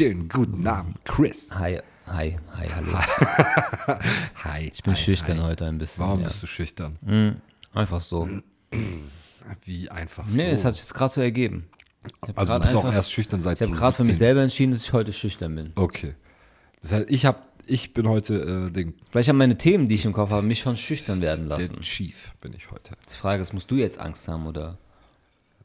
Schönen guten Abend, Chris. Hi, hi, hi, hallo. Hi. Ich bin hi, schüchtern hi. heute ein bisschen. Warum ja. bist du schüchtern? Mhm, Einfach so. Wie einfach so. Nee, es hat sich jetzt gerade so ergeben. Also du bist auch einfach- erst schüchtern seit Ich habe gerade für mich 17 selber entschieden, dass ich heute schüchtern bin. Okay. Das heißt, ich hab, ich bin heute äh, den, Vielleicht haben meine Themen, die ich im Kopf habe, mich schon schüchtern werden lassen. der Chief, bin ich heute. Die Frage ist, musst du jetzt Angst haben oder?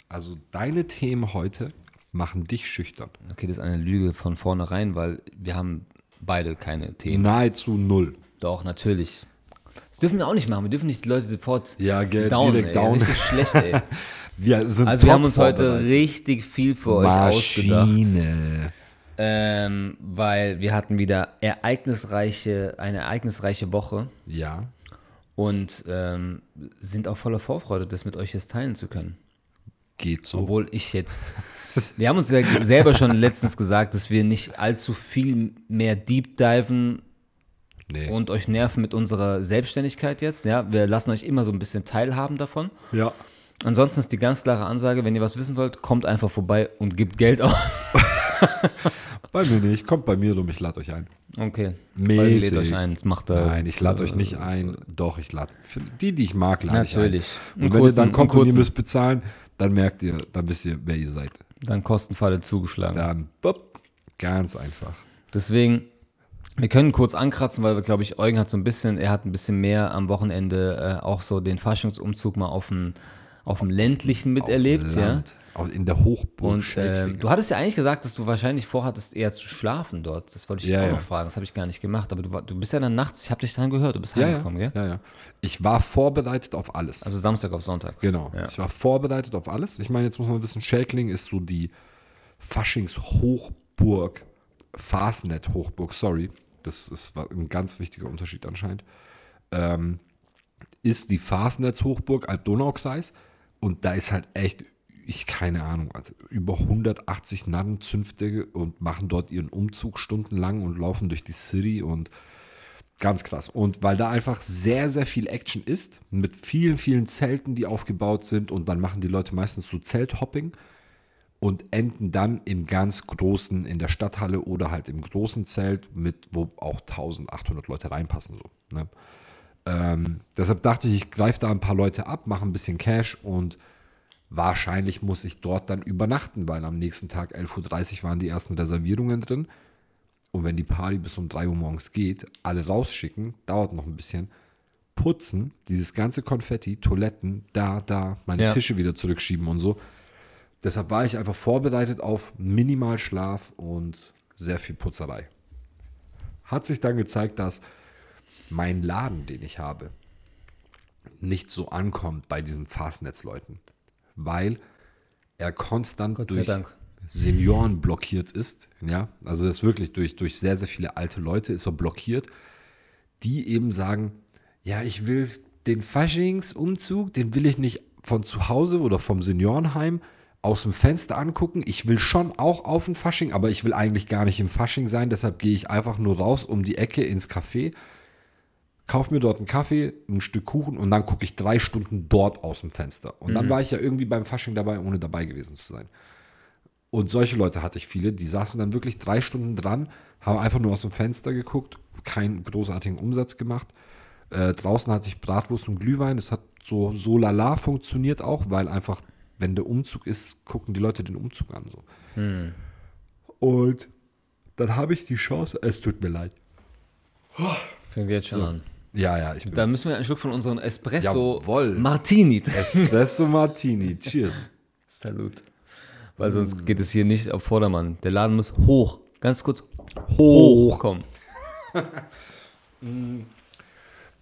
Also deine Themen heute machen dich schüchtern. Okay, das ist eine Lüge von vornherein, weil wir haben beide keine Themen. Nahezu null. Doch, natürlich. Das dürfen wir auch nicht machen. Wir dürfen nicht die Leute sofort Ja, gell, down, direkt ey. down. Richtig schlecht, ey. Wir sind Also wir haben uns heute richtig viel für euch ausgedacht. Maschine. Ähm, weil wir hatten wieder ereignisreiche, eine ereignisreiche Woche Ja. und ähm, sind auch voller Vorfreude, das mit euch jetzt teilen zu können. Geht so. Obwohl ich jetzt. Wir haben uns ja selber schon letztens gesagt, dass wir nicht allzu viel mehr deep diven nee. und euch nerven mit unserer Selbstständigkeit jetzt. Ja, wir lassen euch immer so ein bisschen teilhaben davon. ja. Ansonsten ist die ganz klare Ansage, wenn ihr was wissen wollt, kommt einfach vorbei und gebt Geld aus. Bei mir nicht. Kommt bei mir rum, ich lade euch ein. Okay. Mäßig. Lädt euch ein. Das macht er. Nein, ich lade euch nicht ein. Doch, ich lade. Die, die ich mag, lade ich ein. Natürlich. Und wenn ihr dann kommt und ihr müsst bezahlen, dann merkt ihr, dann wisst ihr, wer ihr seid. Dann Kostenfalle zugeschlagen. Dann, bup, ganz einfach. Deswegen, wir können kurz ankratzen, weil, glaube ich, Eugen hat so ein bisschen, er hat ein bisschen mehr am Wochenende äh, auch so den Faschingsumzug mal auf dem, auf dem ländlichen miterlebt, Auf dem ja. Land, auch in der Hochburg. Und ähm, du hattest ja eigentlich gesagt, dass du wahrscheinlich vorhattest, eher zu schlafen dort. Das wollte ich Ja, auch ja. noch fragen. Das habe ich gar nicht gemacht. Aber du, du bist ja dann nachts, ich habe dich dran gehört, du bist ja, ja, heimgekommen, gell? ja, ja. Ich war vorbereitet auf alles. Also Samstag auf Sonntag. Genau. Ja. Ich war vorbereitet auf alles. Ich meine, jetzt muss man wissen, Schäkling ist so die Faschings-Hochburg, Fastnet-Hochburg, sorry. Das ist war ein ganz wichtiger Unterschied anscheinend. Ähm, ist die Fastnetz-Hochburg Alb-Donau-Kreis und da ist halt echt, ich keine Ahnung, also über 180 Narrenzünfte und machen dort ihren Umzug stundenlang und laufen durch die City und Ganz krass. Und weil da einfach sehr, sehr viel Action ist, mit vielen, vielen Zelten, die aufgebaut sind und dann machen die Leute meistens so Zelthopping und enden dann im ganz großen, in der Stadthalle oder halt im großen Zelt, mit wo auch 1800 Leute reinpassen. So, ne? Ähm, deshalb dachte ich, ich greife da ein paar Leute ab, mache ein bisschen Cash und wahrscheinlich muss ich dort dann übernachten, weil am nächsten Tag 11.30 Uhr waren die ersten Reservierungen drin. Und wenn die Party bis um 3 Uhr morgens geht, alle rausschicken, dauert noch ein bisschen. Putzen, dieses ganze Konfetti, Toiletten, da, da, meine Ja. Tische wieder zurückschieben und so. Deshalb war ich einfach vorbereitet auf Minimalschlaf und sehr viel Putzerei. Hat sich dann gezeigt, dass mein Laden, den ich habe, nicht so ankommt bei diesen Fastnetzleuten, weil er konstant durch Dank. Senioren blockiert ist. Ja, also das ist wirklich durch, durch sehr, sehr viele alte Leute ist er blockiert, die eben sagen, ja, ich will den Faschingsumzug, den will ich nicht von zu Hause oder vom Seniorenheim aus dem Fenster angucken. Ich will schon auch auf den Fasching, aber ich will eigentlich gar nicht im Fasching sein. Deshalb gehe ich einfach nur raus um die Ecke ins Café, kauf mir dort einen Kaffee, ein Stück Kuchen und dann gucke ich drei Stunden dort aus dem Fenster. Und dann war ich ja irgendwie beim Fasching dabei, ohne dabei gewesen zu sein. Und solche Leute hatte ich viele, die saßen dann wirklich drei Stunden dran, haben einfach nur aus dem Fenster geguckt, keinen großartigen Umsatz gemacht. Äh, draußen hatte ich Bratwurst und Glühwein, das hat so, so lala funktioniert auch, weil einfach, wenn der Umzug ist, gucken die Leute den Umzug an. So. Und dann habe ich die Chance, es tut mir leid. Fängt jetzt schon an. Ja, ja, ich bin Da müssen wir einen Schluck von unserem Espresso Jawohl. Martini trinken. Espresso Martini. Cheers. Salut. Weil sonst geht es hier nicht auf Vordermann. Der Laden muss hoch. Ganz kurz Hoch. hochkommen.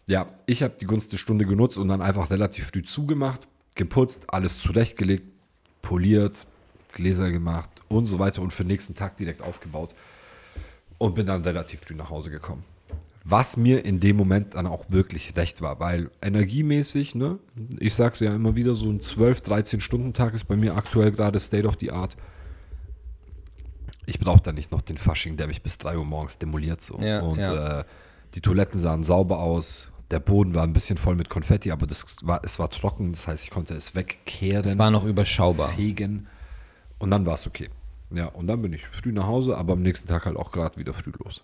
Ja, ich habe die Gunst der Stunde genutzt und dann einfach relativ früh zugemacht, geputzt, alles zurechtgelegt, poliert, Gläser gemacht und so weiter und für den nächsten Tag direkt aufgebaut und bin dann relativ früh nach Hause gekommen. Was mir in dem Moment dann auch wirklich recht war, weil energiemäßig, ne, ich sag's ja immer wieder, so ein 12, 13 Stunden Tag ist bei mir aktuell gerade State of the Art. Ich brauche da nicht noch den Fasching, der mich bis 3 Uhr morgens demoliert so. Ja, und ja. Äh, die Toiletten sahen sauber aus. Der Boden war ein bisschen voll mit Konfetti, aber das war, es war trocken, das heißt, ich konnte es wegkehren, Es war noch überschaubar. fegen und dann war es okay. Ja, und dann bin ich früh nach Hause, aber am nächsten Tag halt auch gerade wieder früh los.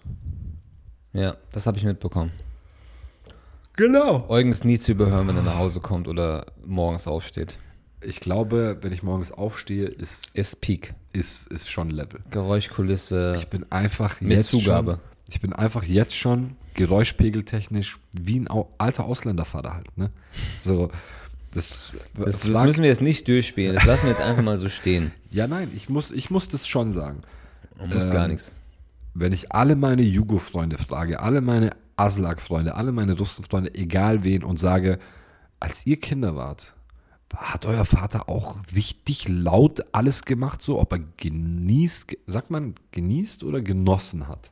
Ja, das habe ich mitbekommen. Genau. Eugen ist nie zu überhören, wenn er nach Hause kommt oder morgens aufsteht. Ich glaube, wenn ich morgens aufstehe, ist, Ist Peak. ist, ist schon Level. Geräuschkulisse. Ich bin einfach Mit jetzt Zugabe. Schon, ich bin einfach jetzt schon geräuschpegeltechnisch wie ein alter Ausländervater halt, ne? So, das, das, das müssen wir jetzt nicht durchspielen. Das lassen wir jetzt einfach mal so stehen. Ja, nein, ich muss, ich muss das schon sagen. Man muss Ähm, gar nichts. Wenn ich alle meine Jugo-Freunde frage, alle meine Aslak-Freunde, alle meine Russen-Freunde, egal wen, und sage, als ihr Kinder wart, hat euer Vater auch richtig laut alles gemacht, so ob er genießt, ge- sagt man genießt oder genossen hat?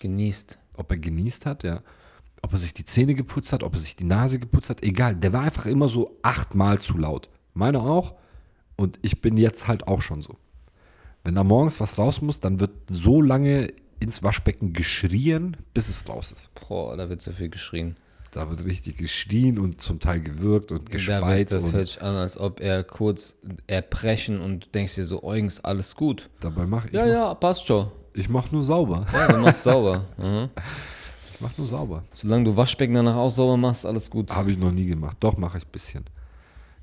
Genießt. Ob er genießt hat, ja. Ob er sich die Zähne geputzt hat, ob er sich die Nase geputzt hat, egal. Der war einfach immer so achtmal zu laut. Meiner auch. Und ich bin jetzt halt auch schon so. Wenn da morgens was raus muss, dann wird so lange ins Waschbecken geschrien, bis es raus ist. Boah, da wird so viel geschrien. Da wird richtig geschrien und zum Teil gewürgt und Da wird, das hört sich an, als ob er kurz erbrechen und du denkst dir so, Eugen ist alles gut. dabei mache ich, Ja, mach, ja, passt schon. ich mach nur sauber. Ja, du machst sauber. Mhm. Ich mach nur sauber. Solange du Waschbecken danach auch sauber machst, alles gut. Habe ich noch nie gemacht. Doch, mache ich ein bisschen.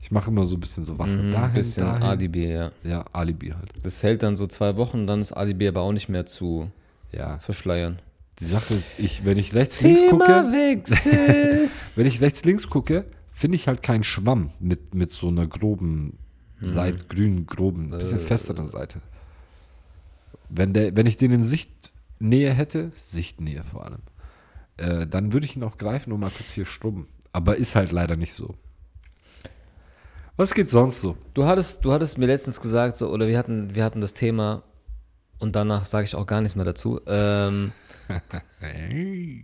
Ich mache immer so ein bisschen so Wasser Mhm, dahin, bisschen dahin. Alibi, ja. Ja, Alibi halt. Das hält dann so zwei Wochen, dann ist Alibi aber auch nicht mehr zu Ja. verschleiern. Die Sache ist, ich, wenn ich rechts links gucke, wenn ich rechts links gucke, finde ich halt keinen Schwamm mit, mit so einer groben Seite, grünen, groben, bisschen festeren Seite. Wenn, der, wenn ich den in Sichtnähe hätte, Sichtnähe vor allem, äh, dann würde ich ihn auch greifen und mal kurz hier strubben. Aber ist halt leider nicht so. Was geht sonst so? Du hattest, du hattest mir letztens gesagt, so, oder wir hatten, wir hatten das Thema und danach sage ich auch gar nichts mehr dazu. Ähm,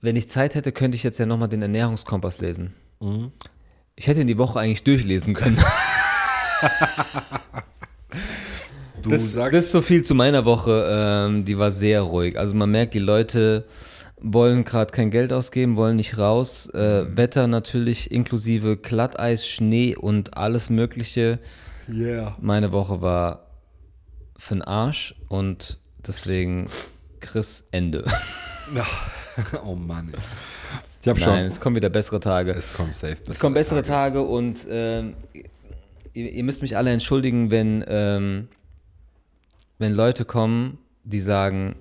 wenn ich Zeit hätte, könnte ich jetzt ja nochmal den Ernährungskompass lesen. Ich hätte ihn die Woche eigentlich durchlesen können. Du Das, das ist so viel zu meiner Woche. Ähm, die war sehr ruhig. Also man merkt, die Leute wollen gerade kein Geld ausgeben, wollen nicht raus. Äh, Wetter natürlich inklusive Glatteis, Schnee und alles Mögliche. yeah. Meine Woche war für den Arsch und deswegen Chris Ende. oh Mann. ey. Ich schon. Nein, es kommen wieder bessere Tage. es kommt safe. Es kommen bessere Tage und ähm, ihr, ihr müsst mich alle entschuldigen, wenn, ähm, wenn Leute kommen, die sagen,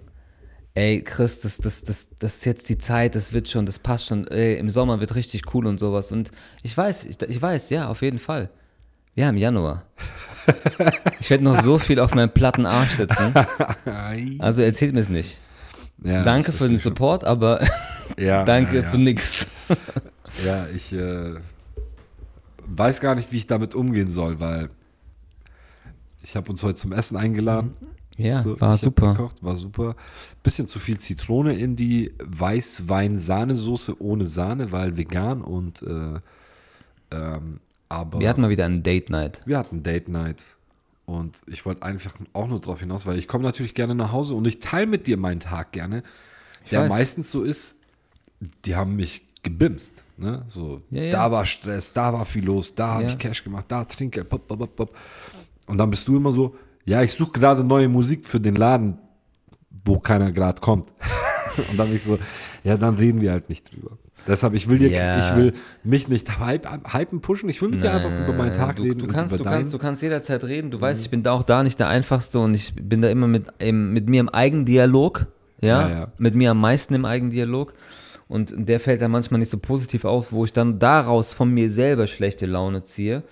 ey Chris, das, das, das, das ist jetzt die Zeit, das wird schon, das passt schon, ey, im Sommer wird richtig cool und sowas. Und ich weiß, ich, ich weiß, ja, auf jeden Fall. Ja, im Januar. Ich werde noch so viel auf meinem platten Arsch sitzen. Also erzählt mir es nicht. Ja, Danke für den Support, aber schon. Ja, danke ja, für nix. Ja, ich äh, weiß gar nicht, wie ich damit umgehen soll, weil ich habe uns heute zum Essen eingeladen. Ja, So, war super. Gekocht, war super. Bisschen zu viel Zitrone in die Weißwein-Sahnesoße ohne Sahne, weil vegan und äh, ähm, aber Wir hatten mal wieder eine Date Night. wir hatten Date Night und ich wollte einfach auch nur darauf hinaus, weil ich komme natürlich gerne nach Hause und ich teile mit dir meinen Tag gerne, der weiß. meistens so ist, die haben mich gebimst, ne? So, Ja, ja. da war Stress, da war viel los, da habe Ja. ich Cash gemacht, da trinke, pop, pop, pop, pop. und dann bist du immer so, ja, ich suche gerade neue Musik für den Laden, wo keiner gerade kommt. und dann bin ich so, ja, dann reden wir halt nicht drüber. Deshalb, ich will dir, Ja. ich will mich nicht hype, hypen, pushen, ich will mit dir einfach über meinen Tag du, reden du kannst, du kannst, du kannst jederzeit reden. Du weißt, ich bin da auch da nicht der Einfachste und ich bin da immer mit, im, mit mir im Eigendialog. Ja? Ja, ja. Mit mir am meisten im Eigendialog. Und der fällt dann manchmal nicht so positiv auf, wo ich dann daraus von mir selber schlechte Laune ziehe.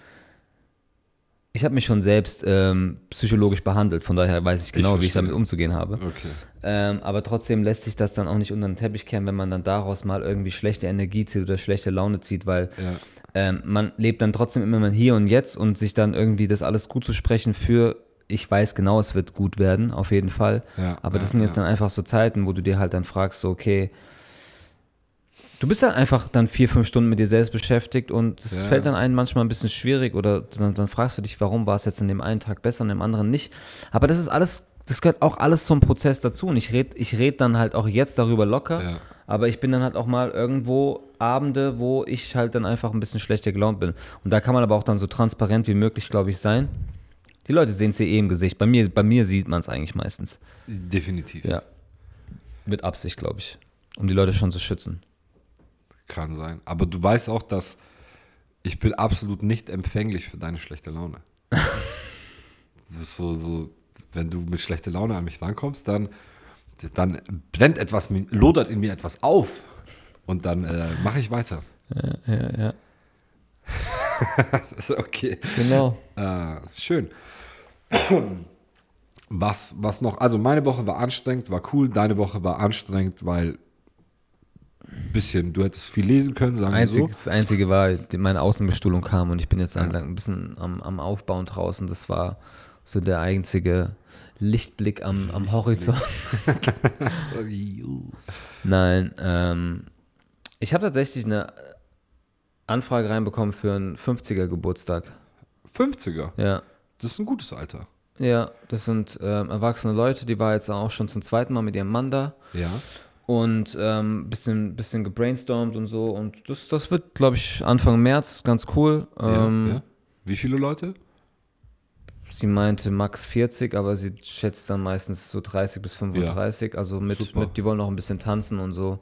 Ich habe mich schon selbst ähm, psychologisch behandelt, von daher weiß ich genau, wie ich damit umzugehen habe. Okay. Ähm, aber trotzdem lässt sich das dann auch nicht unter den Teppich kehren, wenn man dann daraus mal irgendwie schlechte Energie zieht oder schlechte Laune zieht, weil Ja. ähm, man lebt dann trotzdem immer mal hier und jetzt und sich dann irgendwie das alles gut zu sprechen für, ich weiß genau, es wird gut werden, auf jeden Fall. Ja, aber das ja, sind jetzt dann einfach so Zeiten, wo du dir halt dann fragst, so, okay, du bist dann einfach dann vier, fünf Stunden mit dir selbst beschäftigt und es Ja. fällt dann einem manchmal ein bisschen schwierig oder dann, dann fragst du dich, warum war es jetzt an dem einen Tag besser und dem anderen nicht. Aber das ist alles, das gehört auch alles zum Prozess dazu und ich rede ich red dann halt auch jetzt darüber locker, Ja. aber ich bin dann halt auch mal irgendwo Abende, wo ich halt dann einfach ein bisschen schlechter gelaunt bin. Und da kann man aber auch dann so transparent wie möglich, glaube ich, sein. Die Leute sehen es dir eh im Gesicht. Bei mir, bei mir sieht man es eigentlich meistens. Definitiv. Ja. Mit Absicht, glaube ich. Um die Leute schon zu schützen. Kann sein. Aber du weißt auch, dass ich bin absolut nicht empfänglich für deine schlechte Laune. das ist so, so, wenn du mit schlechter Laune an mich rankommst, dann, dann brennt etwas, lodert in mir etwas auf. Und dann äh, mache ich weiter. Ja, ja, ja. okay. Genau. Äh, schön. Was, was noch? Also meine Woche war anstrengend, war cool. Deine Woche war anstrengend, weil bisschen, du hättest viel lesen können, Das sagen wir Einzige, so. das Einzige war, meine Außenbestuhlung kam und ich bin jetzt ein, ein bisschen am, am Aufbauen draußen. Das war so der einzige Lichtblick am, am Horizont. Nein, ähm, ich habe tatsächlich eine Anfrage reinbekommen für einen 50er Geburtstag. 50er, Ja. das ist ein gutes Alter. Ja, das sind ähm, erwachsene Leute, die war jetzt auch schon zum zweiten Mal mit ihrem Mann da Ja. Und ähm, bisschen, bisschen gebrainstormt und so. Und das, das wird, glaube ich, Anfang März ganz cool. Ähm, ja, ja. Wie viele Leute? Sie meinte max 40, aber sie schätzt dann meistens so 30 bis 35. Also mit, Super. mit, die wollen auch ein bisschen tanzen und so.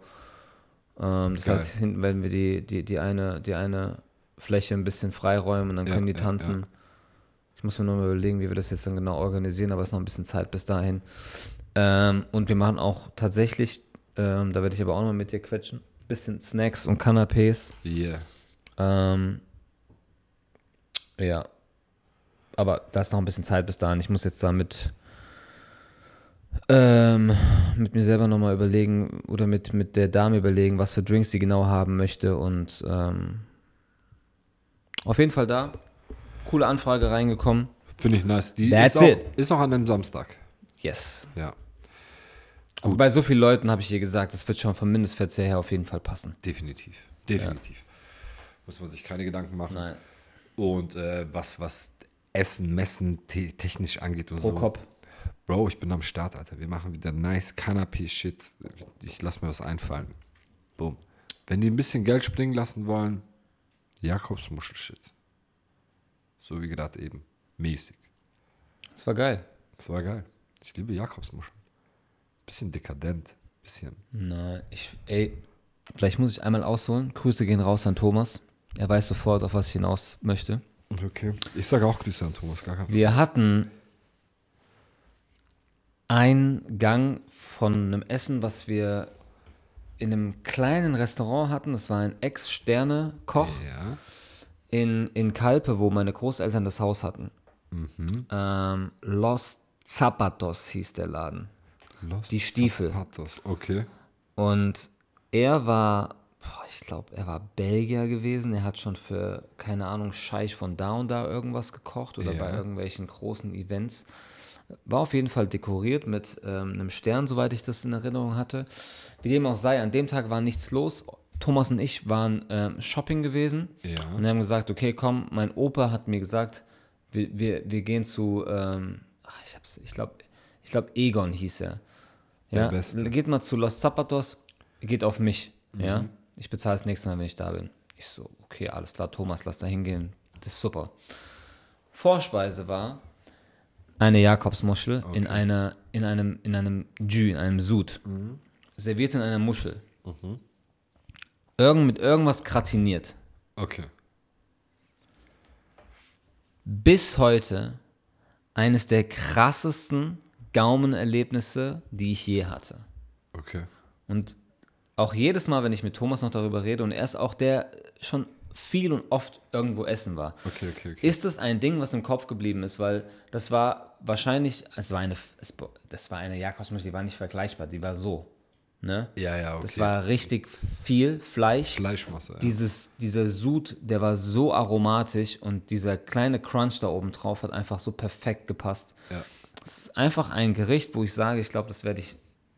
Ähm, das Geil. heißt, hinten werden wir die, die, die, eine, die eine Fläche ein bisschen freiräumen und dann Ja, können die ja, tanzen. Ich muss mir nochmal überlegen, wie wir das jetzt dann genau organisieren, aber es ist noch ein bisschen Zeit bis dahin. Ähm, und wir machen auch tatsächlich, ähm, da werde ich aber auch noch mit dir quetschen, bisschen Snacks und Canapés. Yeah. Ähm, ja. Aber da ist noch ein bisschen Zeit bis dahin. Ich muss jetzt da mit, ähm, mit mir selber nochmal überlegen oder mit, mit der Dame überlegen, was für Drinks sie genau haben möchte. Und ähm, auf jeden Fall da. Coole Anfrage reingekommen. Finde ich nice. Die That's ist, auch, it. ist auch an einem Samstag. Yes. Ja, Aber bei so vielen Leuten habe ich ihr gesagt, das wird schon vom Mindestverzehr her auf jeden Fall passen. definitiv. Definitiv. Muss man sich keine Gedanken machen. Nein. Und äh, was, was Essen, Messen te technisch angeht und Pro so. Kopf. Bro, ich bin am Start, Alter. Wir machen wieder nice Canapé-Shit. Ich lass mir was einfallen. Boom. Wenn die ein bisschen Geld springen lassen wollen, Jakobsmuschel-Shit. So wie gerade eben. Mäßig. Das war geil. Das war geil. Ich liebe Jakobsmuscheln. Bisschen dekadent. Bisschen. Nein, ich, ey, vielleicht muss ich einmal ausholen. Grüße gehen raus an Thomas. Er weiß sofort, auf was ich hinaus möchte. Okay. Ich sage auch Grüße an Thomas, gar kein Problem. Wir hatten einen Gang von einem Essen, was wir in einem kleinen Restaurant hatten. Das war ein Ex-Sterne-Koch Ja. in, in Kalpe, wo meine Großeltern das Haus hatten. Ähm, Los Zapatos hieß der Laden. Los Die Stiefel. Zapatos. Okay. Und er war, ich glaube, er war Belgier gewesen. Er hat schon für, keine Ahnung, Scheich von da und da irgendwas gekocht oder Ja. bei irgendwelchen großen Events. War auf jeden Fall dekoriert mit ähm, einem Stern, soweit ich das in Erinnerung hatte. Wie dem auch sei, an dem Tag war nichts los. Thomas und ich waren ähm, shopping gewesen Ja. und haben gesagt, okay, komm, mein Opa hat mir gesagt, wir, wir, wir gehen zu, ähm, ach, ich, ich glaube, ich glaub, Egon hieß er. Der Ja, Beste. geht mal zu Los Zapatos, geht auf mich. Ja, ich bezahle das nächste Mal, wenn ich da bin. Ich so, okay, alles klar, Thomas, lass da hingehen. Das ist super. Vorspeise war eine Jakobsmuschel in, einer, in einem, in einem Jus, in einem Sud. Serviert in einer Muschel. Irgend, mit irgendwas gratiniert. Okay. bis heute eines der krassesten Gaumenerlebnisse, die ich je hatte. Okay. Und auch jedes Mal, wenn ich mit Thomas noch darüber rede, und er ist auch der schon viel und oft irgendwo essen war, Okay, okay, okay. ist es ein Ding, was im Kopf geblieben ist, weil das war wahrscheinlich, es war eine, es, das war eine Jakobsmuschel, die war nicht vergleichbar, die war so. Ne? Ja, ja, okay. Das war richtig viel Fleisch. Fleischmasse. Ja. Dieses, dieser Sud, der war so aromatisch und dieser kleine Crunch da oben drauf hat einfach so perfekt gepasst. Ja. Es ist einfach ein Gericht, wo ich sage, ich glaube, das werde ich,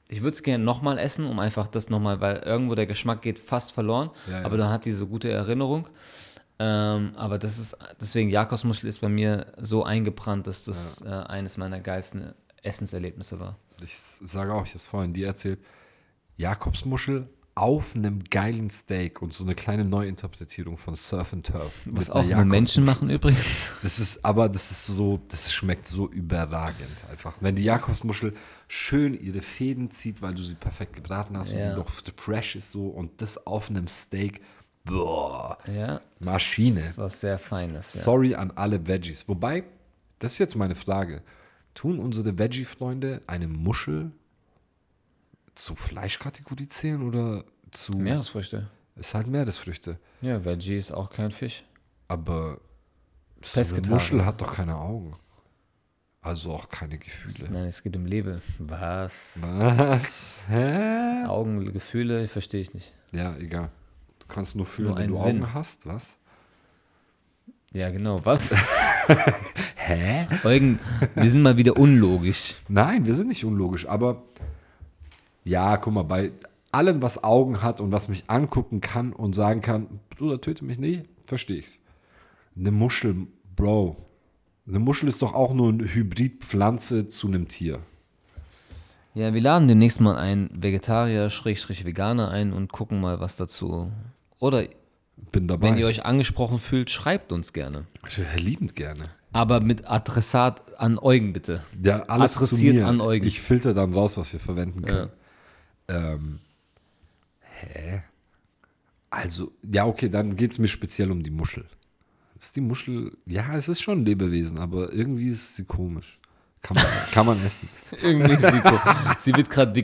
ich würde es gerne nochmal essen, um einfach das nochmal, weil irgendwo der Geschmack geht fast verloren, Ja, ja. aber da hat diese gute Erinnerung. Ähm, aber das ist, deswegen Jakobsmuschel ist bei mir so eingebrannt, dass das äh, eines meiner geilsten Essenserlebnisse war. Ich sage auch, ich habe es vorhin dir erzählt, Jakobsmuschel auf einem geilen Steak und so eine kleine Neuinterpretierung von Surf and Turf. Was auch nur Menschen machen übrigens. Das ist, aber das ist so, das schmeckt so überragend einfach. Wenn die Jakobsmuschel schön ihre Fäden zieht, weil du sie perfekt gebraten hast und Ja. die noch fresh ist so und das auf einem Steak, boah, Ja. Maschine. Das ist was sehr Feines. Ja. sorry an alle Veggies. Wobei, das ist jetzt meine Frage, tun unsere Veggie-Freunde eine Muschel zu Fleischkategorie zählen oder zu, Meeresfrüchte. ist halt Meeresfrüchte. Ja, Veggie ist auch kein Fisch. Aber so eine. Muschel hat doch keine Augen. Also auch keine Gefühle. Nein, es geht um Lebe. Was? Was? Hä? Augen, Gefühle, verstehe ich nicht. Ja, egal. Du kannst nur fühlen, nur wenn du Sinn. Augen hast, was? Ja, genau. Was? Hä? Eugen, wir sind mal wieder unlogisch. Nein, wir sind nicht unlogisch, aber ja, guck mal, bei allem, was Augen hat und was mich angucken kann und sagen kann, Bruder, töte mich nicht, verstehe ich's. Eine Muschel, Bro. Eine Muschel ist doch auch nur eine Hybridpflanze zu einem Tier. Ja, wir laden demnächst mal einen Vegetarier, Schrägstrich Veganer ein und gucken mal, was dazu. Oder Bin dabei. wenn ihr euch angesprochen fühlt, schreibt uns gerne. ich höre liebend gerne. Aber mit Adressat an Eugen bitte. Ja, alles Adressiert zu mir. an Eugen. Ich filter dann raus, was wir verwenden können. Ähm, hä? Also, ja, okay, dann geht es mir speziell um die Muschel. Ist die Muschel, ja, es ist schon ein Lebewesen, aber irgendwie ist sie komisch. Kann man, kann man essen. Irgendwie ist sie, ko- sie wird gerade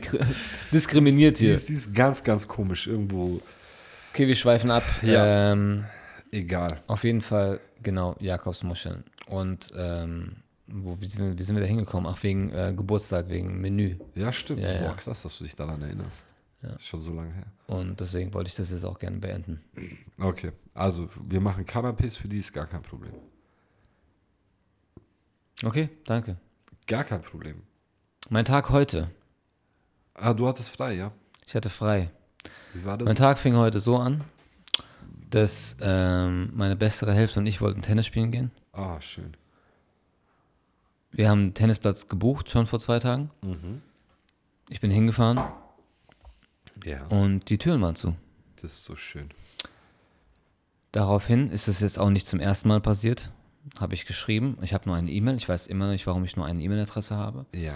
diskriminiert Die hier. ist, die ist ganz, ganz komisch. Irgendwo, Okay, wir schweifen ab. Ja. Ähm, egal. auf jeden Fall, genau, Jakobsmuscheln. Und ähm, wo, wie, sind wir, wie sind wir da hingekommen? Ach, wegen äh, Geburtstag, wegen Menü. Ja, stimmt. Ja, ja. Boah, krass, dass du dich daran erinnerst. Ist schon so lange her. Und deswegen wollte ich das jetzt auch gerne beenden. Okay, also wir machen Canapés für die, ist gar kein Problem. Okay, danke. Gar kein Problem. Mein Tag heute. Ah, du hattest frei, ja? Ich hatte frei. Wie war das? Mein Tag fing heute so an, dass ähm, meine bessere Hälfte und ich wollten Tennis spielen gehen. Ah, schön. Wir haben einen Tennisplatz gebucht, schon vor zwei Tagen. Ich bin hingefahren Ja, und die Türen waren zu. das ist so schön. Daraufhin ist es jetzt auch nicht zum ersten Mal passiert. Habe ich geschrieben. Ich habe nur eine E-Mail. Ich weiß immer noch nicht, warum ich nur eine E-Mail-Adresse habe. Ja.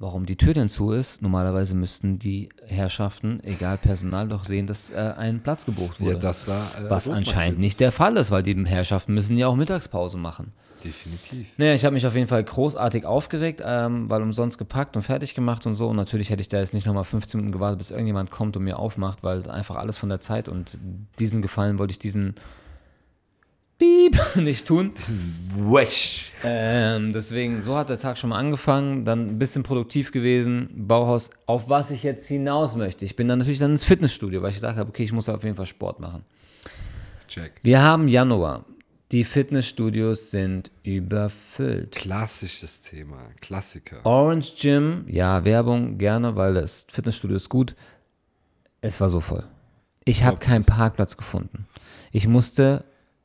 Warum die Tür denn zu ist? Normalerweise müssten die Herrschaften, egal Personal, doch sehen, dass äh, ein Platz gebucht wurde. Ja, das da. äh, was anscheinend nicht der Fall ist, weil die Herrschaften müssen ja auch Mittagspause machen. Definitiv. Naja, ich habe mich auf jeden Fall großartig aufgeregt, ähm, weil umsonst gepackt und fertig gemacht und so. Und natürlich hätte ich da jetzt nicht nochmal 15 Minuten gewartet, bis irgendjemand kommt und mir aufmacht, weil einfach alles von der Zeit und diesen Gefallen wollte ich diesen Piep nicht tun. Wesh. Ähm, deswegen, so hat der Tag schon mal angefangen, dann ein bisschen produktiv gewesen, Bauhaus, auf was ich jetzt hinaus möchte. Ich bin dann natürlich dann ins Fitnessstudio, weil ich gesagt habe, okay, ich muss auf jeden Fall Sport machen. Check. Wir haben Januar. Die Fitnessstudios sind überfüllt. Klassisches Thema. Klassiker. Orange Gym, ja, Werbung gerne, weil das Fitnessstudio ist gut. Es war so voll. Ich habe keinen Parkplatz gefunden. Ich musste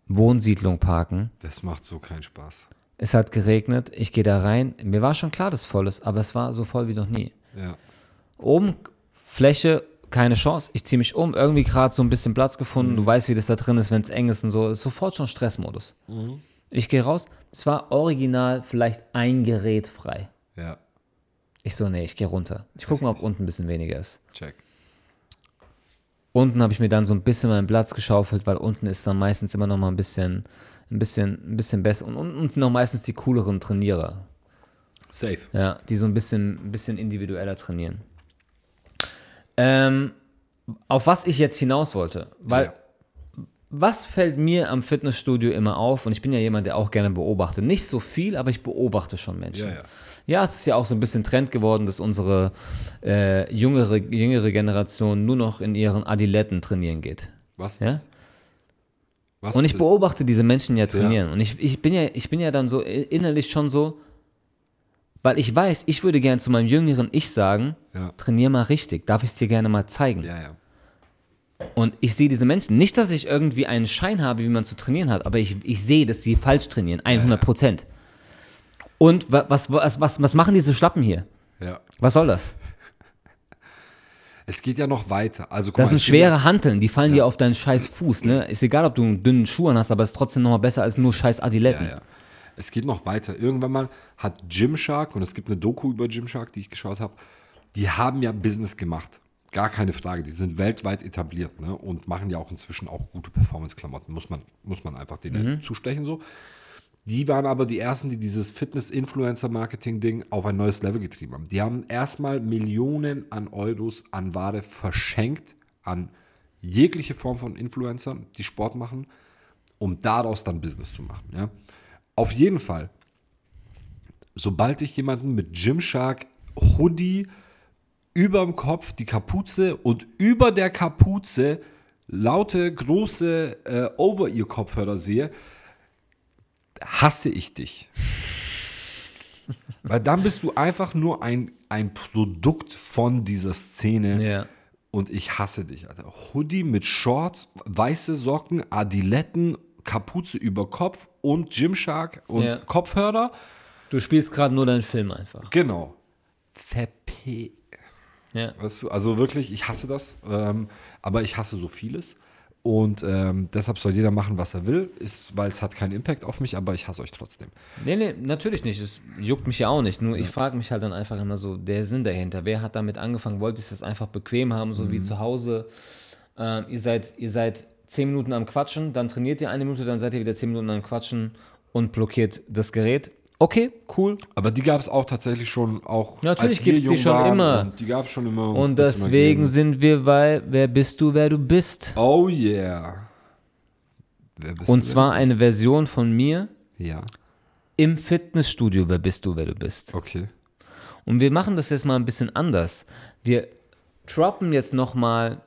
Wohnsiedlung parken. Das macht so keinen Spaß. Es hat geregnet. Ich gehe da rein. Mir war schon klar, dass es voll ist, aber es war so voll wie noch nie. Ja. Oben Fläche, keine Chance. Ich ziehe mich um, irgendwie gerade so ein bisschen Platz gefunden. Mhm. Du weißt, wie das da drin ist, wenn es eng ist und so. Ist sofort schon Stressmodus. Mhm. Ich gehe raus. Es war original vielleicht ein Gerät frei. Ja. Ich so, nee, ich gehe runter. Ich gucke mal, ob unten ein bisschen weniger ist. Check. Unten habe ich mir dann so ein bisschen meinen Platz geschaufelt, weil unten ist dann meistens immer noch mal ein bisschen, ein bisschen, ein bisschen besser. Und unten sind auch meistens die cooleren Trainierer. Safe. Ja, die so ein bisschen, ein bisschen individueller trainieren. Ähm, auf was ich jetzt hinaus wollte, weil Ja. was fällt mir am Fitnessstudio immer auf? Und ich bin ja jemand, der auch gerne beobachtet. Nicht so viel, aber ich beobachte schon Menschen. Ja, ja. Ja, es ist ja auch so ein bisschen Trend geworden, dass unsere äh, jüngere, jüngere Generation nur noch in ihren Adiletten trainieren geht. Was? Ja? Was Und ich ist- beobachte diese Menschen ja trainieren. Und ich, ich, bin ja, ich bin ja dann so innerlich schon so, weil ich weiß, ich würde gerne zu meinem jüngeren Ich sagen, Ja. trainier mal richtig, darf ich es dir gerne mal zeigen. Ja, ja. Und ich sehe diese Menschen, nicht, dass ich irgendwie einen Schein habe, wie man zu trainieren hat, aber ich, ich sehe, dass sie falsch trainieren, 100 Prozent. Und wa- was, was, was, was machen diese Schlappen hier? Ja. Was soll das? Es geht ja noch weiter. Also, Das mal, sind bin ja- schwere Hanteln, die fallen dir auf deinen scheiß Fuß, ne? Ist egal, ob du einen dünnen Schuh an hast, aber es ist trotzdem nochmal besser als nur scheiß Adiletten. Ja, ja. Es geht noch weiter. Irgendwann mal hat Gymshark, und es gibt eine Doku über Gymshark, die ich geschaut habe, die haben ja Business gemacht. Gar keine Frage. Die sind weltweit etabliert ne? und machen ja auch inzwischen auch gute Performance-Klamotten. Muss man, muss man einfach denen zustechen so. Die waren aber die ersten, die dieses Fitness-Influencer-Marketing-Ding auf ein neues Level getrieben haben. Die haben erstmal Millionen an Euros an Ware verschenkt an jegliche Form von Influencern, die Sport machen, um daraus dann Business zu machen. Ja? Auf jeden Fall, sobald ich jemanden mit Gymshark Hoodie überm Kopf, die Kapuze und über der Kapuze laute, große äh, Over-Ear-Kopfhörer sehe, hasse ich dich. Weil dann bist du einfach nur ein, ein Produkt von dieser Szene. Ja. Und ich hasse dich, Alter. Hoodie mit Shorts, weiße Socken, Adiletten, Kapuze über Kopf und Gymshark und Ja. Kopfhörer. Du spielst gerade nur deinen Film einfach. Genau. Verpe. Ja. Weißt du, also wirklich, ich hasse das. Ähm, aber ich hasse so vieles. Und ähm, deshalb soll jeder machen, was er will, ist, weil es hat keinen Impact auf mich, aber ich hasse euch trotzdem. Nee, nee, natürlich nicht. Es juckt mich ja auch nicht. Nur ich frage mich halt dann einfach immer so, der Sinn dahinter. Wer hat damit angefangen? Wollte ich das einfach bequem haben, so Mhm. wie zu Hause? Ähm, ihr, seid, ihr seid zehn Minuten am Quatschen, dann trainiert ihr eine Minute, dann seid ihr wieder zehn Minuten am Quatschen und blockiert das Gerät. Okay, cool. Aber die gab es auch tatsächlich schon auch. Natürlich wir gibt's die schon waren immer. Und die gab es schon immer. Und deswegen sind wir bei Wer bist du, wer du bist? Oh yeah. Wer bist Und du, zwar eine Version von mir? Ja, im Fitnessstudio, wer bist du, wer du bist. okay. Und wir machen das jetzt mal ein bisschen anders. Wir droppen jetzt nochmal.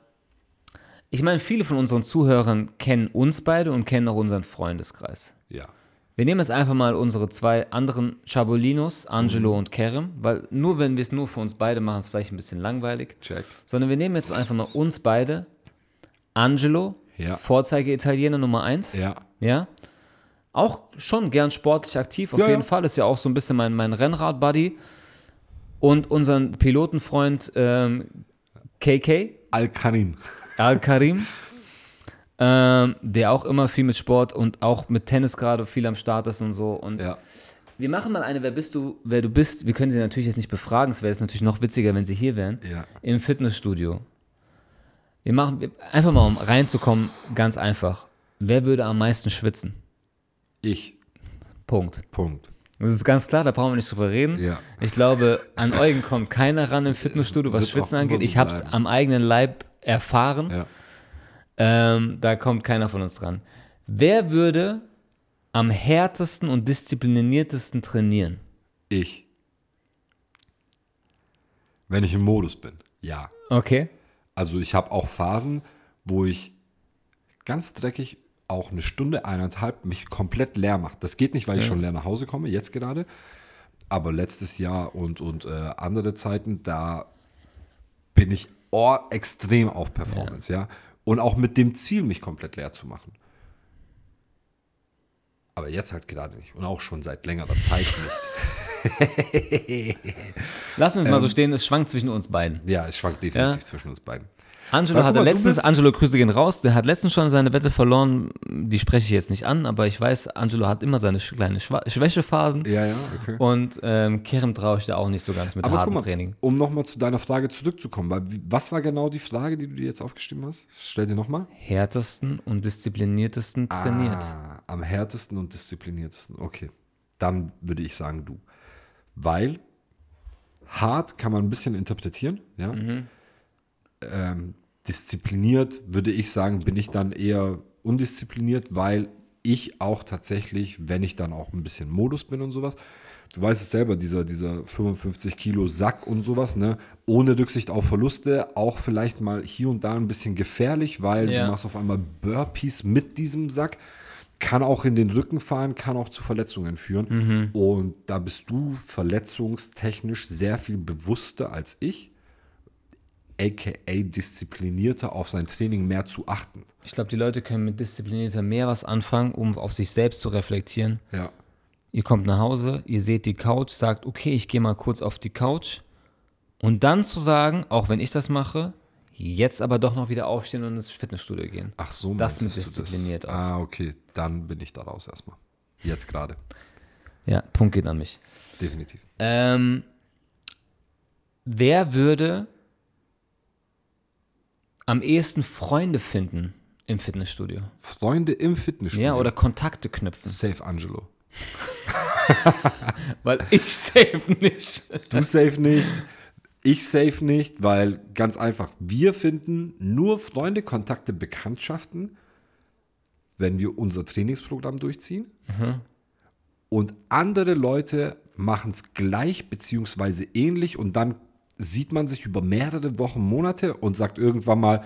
Ich meine, viele von unseren Zuhörern kennen uns beide und kennen auch unseren Freundeskreis. Ja. Wir nehmen jetzt einfach mal unsere zwei anderen Chabolinos, Angelo Mhm. und Kerem, weil nur wenn wir es nur für uns beide machen, ist es vielleicht ein bisschen langweilig. Check. Sondern wir nehmen jetzt einfach mal uns beide. Angelo, Ja. Vorzeige-Italiener Nummer eins. Ja. Ja. Auch schon gern sportlich aktiv, auf Ja, jeden ja. Fall. Ist ja auch so ein bisschen mein, mein Rennrad-Buddy. Und unseren Pilotenfreund ähm, KK, Al-Karim. Al-Karim, ähm, der auch immer viel mit Sport und auch mit Tennis gerade viel am Start ist und so. Und Ja. wir machen mal eine, wer bist du, wer du bist. Wir können sie natürlich jetzt nicht befragen, es wäre jetzt natürlich noch witziger, wenn sie hier wären. Ja. Im Fitnessstudio. Wir machen, einfach mal um reinzukommen, ganz einfach. Wer würde am meisten schwitzen? Ich. Punkt. Punkt. Das ist ganz klar, da brauchen wir nicht drüber reden. Ja. Ich glaube, an Eugen kommt keiner ran im Fitnessstudio, was Schwitzen angeht. Ich habe es am eigenen Leib erfahren. Ja. Ähm, da kommt keiner von uns dran. Wer würde am härtesten und diszipliniertesten trainieren? Ich. Wenn ich im Modus bin. Ja. Okay. Also ich habe auch Phasen, wo ich ganz dreckig auch eine Stunde, eineinhalb mich komplett leer mache. Das geht nicht, weil ich schon leer nach Hause komme, jetzt gerade. Aber letztes Jahr und, und äh, andere Zeiten, da bin ich oh, extrem auf Performance, ja. Und auch mit dem Ziel, mich komplett leer zu machen. Aber jetzt halt gerade nicht. Und auch schon seit längerer Zeit nicht. Lassen wir es Ähm. mal so stehen, es schwankt zwischen uns beiden. Ja, es schwankt definitiv Ja. zwischen uns beiden. Angelo Weil, hatte mal, letztens, Angelo Grüße gehen raus, der hat letztens schon seine Wette verloren, die spreche ich jetzt nicht an, aber ich weiß, Angelo hat immer seine sch- kleine Schwa Schwächephasen Ja, ja, okay. und ähm, Kerem traue ich da auch nicht so ganz mit Aber hartem mal, Training. um nochmal zu deiner Frage zurückzukommen, weil was war genau die Frage, die du dir jetzt aufgeschrieben hast? Stell sie nochmal. Härtesten und diszipliniertesten trainiert. Ah, am härtesten und diszipliniertesten. Okay. Dann würde ich sagen, du. Weil hart kann man ein bisschen interpretieren, ja. Ähm, diszipliniert würde ich sagen, bin ich dann eher undiszipliniert, weil ich auch tatsächlich, wenn ich dann auch ein bisschen Modus bin und sowas, du weißt es selber, dieser, dieser 55 Kilo Sack und sowas, ne, ohne Rücksicht auf Verluste, auch vielleicht mal hier und da ein bisschen gefährlich, weil Ja. du machst auf einmal Burpees mit diesem Sack, kann auch in den Rücken fahren, kann auch zu Verletzungen führen. Und da bist du verletzungstechnisch sehr viel bewusster als ich aka disziplinierter auf sein Training mehr zu achten. Ich glaube, die Leute können mit disziplinierter mehr was anfangen, um auf sich selbst zu reflektieren. Ja. Ihr kommt nach Hause, ihr seht die Couch, sagt, okay, ich gehe mal kurz auf die Couch. Und dann zu sagen, auch wenn ich das mache, Jetzt aber doch noch wieder aufstehen und ins Fitnessstudio gehen. Ach so, Das mit diszipliniert auch. Ah, okay. Dann bin ich da raus erstmal. Jetzt gerade. Ja, Punkt geht an mich. Definitiv. Ähm, wer würde am ehesten Freunde finden im Fitnessstudio? Freunde im Fitnessstudio. Ja, oder Kontakte knüpfen? Safe Angelo. Weil ich safe nicht. Du safe nicht. Ich safe nicht, weil ganz einfach, wir finden nur Freunde, Kontakte, Bekanntschaften, wenn wir unser Trainingsprogramm durchziehen. Und andere Leute machen es gleich beziehungsweise ähnlich und dann sieht man sich über mehrere Wochen, Monate und sagt irgendwann mal,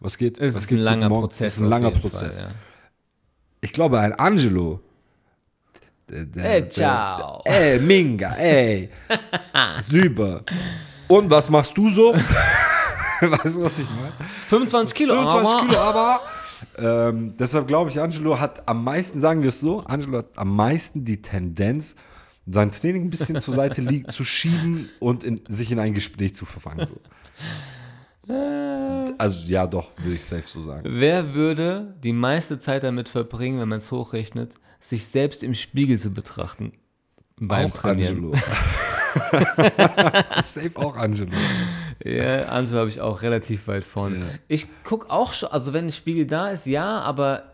was geht? Es was ist geht ein langer? Prozess. Es ist ein langer Prozess. Fall, ja. Ich glaube, ein Angelo. Der, der, Ey, ciao. Der, ey, Minga, ey. Rüber. Und was machst du so? weißt du, was ich meine? 25 Kilo, 25 aber Kilo, aber. Ähm, deshalb glaube ich, Angelo hat am meisten, sagen wir es so, Angelo hat am meisten die Tendenz, sein Training ein bisschen zur Seite liegt, zu schieben und in, sich in ein Gespräch zu verfangen. So. Also ja, doch, würde ich safe so sagen. wer würde die meiste Zeit damit verbringen, wenn man es hochrechnet, sich selbst im Spiegel zu betrachten? Beim auch Trainieren. Angelo. safe auch Angelo. Ja, Angelo habe ich auch relativ weit vorne. Ja. Ich gucke auch schon, also wenn ein Spiegel da ist, ja, aber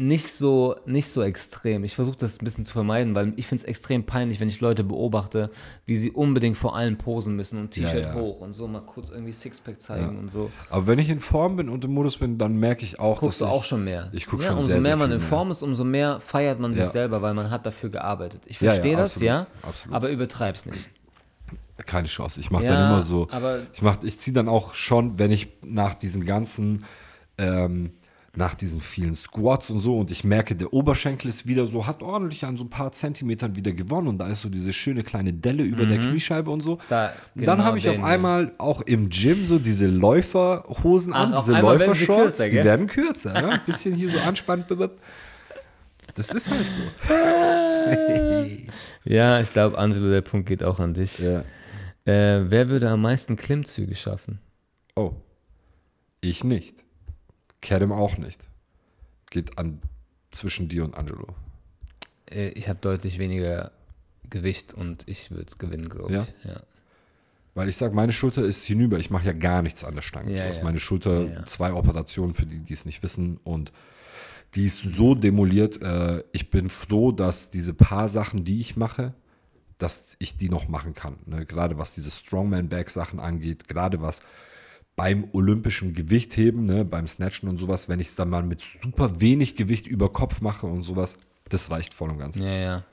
nicht so, nicht so extrem. Ich versuche das ein bisschen zu vermeiden, weil ich finde es extrem peinlich, wenn ich Leute beobachte, wie sie unbedingt vor allem posen müssen und T-Shirt Ja, ja. hoch und so mal kurz irgendwie Sixpack zeigen und so. Aber wenn ich in Form bin und im Modus bin, dann merke ich auch, Guckst du dass ich, auch schon mehr. Ich gucke ja, schon umso sehr, mehr sehr man in mehr. Form ist, umso mehr feiert man sich Ja. selber, weil man hat dafür gearbeitet. Ich Ja, ja, verstehe das, absolut, ja, absolut. aber übertreib's nicht. Keine Chance. Ich mache Ja, dann immer so. aber- ich mach, ich ziehe dann auch schon, wenn ich nach diesen ganzen, ähm, nach diesen vielen Squats und so und ich merke, der Oberschenkel ist wieder so, hat ordentlich an so ein paar Zentimetern wieder gewonnen und da ist so diese schöne kleine Delle über der Kniescheibe und so. Mhm. Da- und dann genau habe ich auf einmal auch im Gym so diese Läuferhosen an, Ach, auf diese Läufershorts, die gell? werden kürzer. Ne? Ein bisschen hier so anspannt. Das ist halt so. Ja, ich glaube, Angelo, der Punkt geht auch an dich. ja. Äh, wer würde am meisten Klimmzüge schaffen? Oh. Ich nicht. Kerem auch nicht. Geht an zwischen dir und Angelo. Äh, ich habe deutlich weniger Gewicht und ich würde es gewinnen, glaube ich. Ja. Weil ich sage, meine Schulter ist hinüber. Ich mache ja gar nichts an der Stange. Ja, ist ja. meine Schulter zwei Operationen für die, die es nicht wissen. Und die ist so demoliert. Äh, ich bin froh, dass diese paar Sachen, die ich mache, dass ich die noch machen kann. Ne? Gerade was diese Strongman-Bag-Sachen angeht, gerade was beim olympischen Gewichtheben, ne, beim Snatchen und sowas, wenn ich es dann mal mit super wenig Gewicht über Kopf mache und sowas, das reicht voll und ganz. Ja, ja.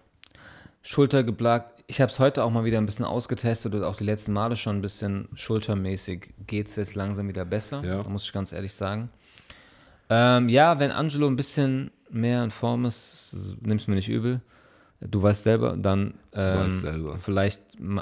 Schulter geplagt. Ich habe es heute auch mal wieder ein bisschen ausgetestet und auch die letzten Male schon ein bisschen schultermäßig geht es jetzt langsam wieder besser. Ja. Da muss ich ganz ehrlich sagen. Ähm, ja, wenn Angelo ein bisschen mehr in Form ist, nimm's mir nicht übel. Du weißt selber, dann ähm, selber. vielleicht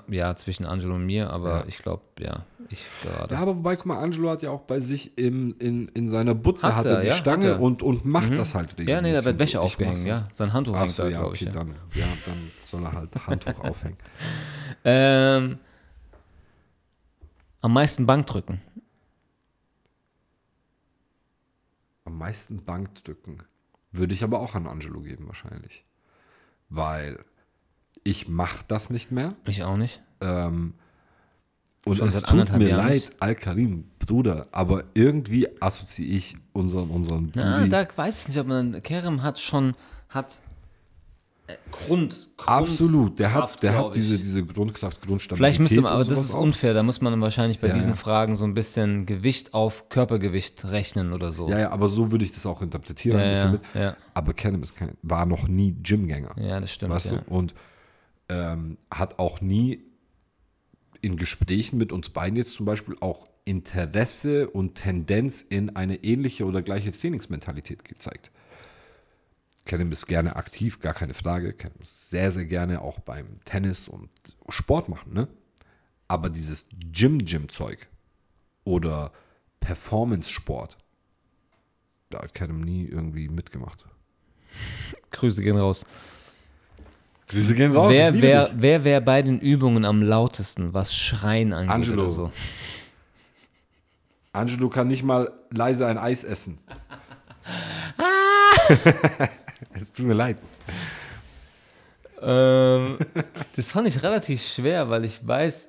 ja zwischen Angelo und mir, aber Ja. ich glaube, ja, ich gerade. Ja, aber wobei, guck mal, Angelo hat ja auch bei sich im, in, in seiner Butze hat er, er die ja, Stange und, und macht das halt ja, nee, da wird Wäsche aufgehängt, ja. Sein Handtuch Ach hängt so, da, ja, glaube okay, ich. Ja. dann, ja, dann soll er halt Handtuch aufhängen. Ähm, am meisten Bankdrücken. Am meisten Bankdrücken würde ich aber auch an Angelo geben wahrscheinlich. Weil ich mache das nicht mehr. Ich auch nicht. Ähm, und Schon es tut mir Jahren leid. Al-Karim, Bruder, aber irgendwie assoziiere ich unseren, unseren Na, Brudi- da weiß ich nicht, ob man. Kerem hat schon. hat Grund, Grund. Absolut, der Kraft, hat, der hat diese, diese Grundkraft, Grundstabilität. Vielleicht müsste man, aber das ist auch. unfair. Da muss man wahrscheinlich bei Ja, diesen ja. Fragen so ein bisschen Gewicht auf Körpergewicht rechnen oder so. Ja, ja, aber so würde ich das auch interpretieren. ein ja, bisschen ja, mit. ja. Aber kein, war noch nie Gymgänger. Ja, das stimmt. weißt ja. du? Und ähm, hat auch nie in Gesprächen mit uns beiden jetzt zum Beispiel auch Interesse und Tendenz in eine ähnliche oder gleiche Trainingsmentalität gezeigt. Ist gerne aktiv, gar keine Frage. Ist sehr, sehr gerne auch beim Tennis und Sport machen, ne? Aber dieses Gym-Gym-Zeug oder Performance-Sport, da hat Kenem nie irgendwie mitgemacht. Grüße gehen raus. Grüße gehen raus. wer liebe wer, wer wäre bei den Übungen am lautesten, was Schreien angeht Angelo. oder so? Angelo kann nicht mal leise ein Eis essen. es tut mir leid. Ähm, das fand ich relativ schwer, weil ich weiß,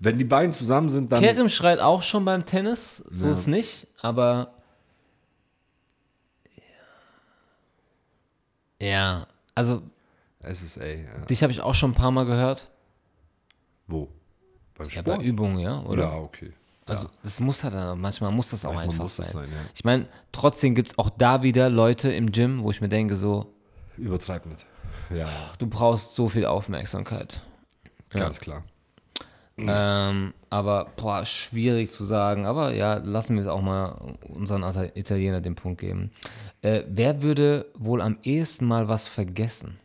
Wenn die beiden zusammen sind, dann. Kerem schreit auch schon beim Tennis, so Ja. ist nicht, aber ja, also SSA, ja. dich habe ich auch schon ein paar Mal gehört. Wo? Beim Ja, Sport? bei Übungen, ja, oder? ja, okay. Also das muss halt, dann- manchmal muss das auch Manchmal einfach muss sein. sein, ja. Ich meine, trotzdem gibt es auch da wieder Leute im Gym, wo ich mir denke, so, Übertreib nicht. Ja, du brauchst so viel Aufmerksamkeit. ganz klar. Ähm, aber boah, schwierig zu sagen. Aber ja, lassen wir es auch mal unseren Italiener den Punkt geben. Äh, wer würde wohl am ehesten mal was vergessen?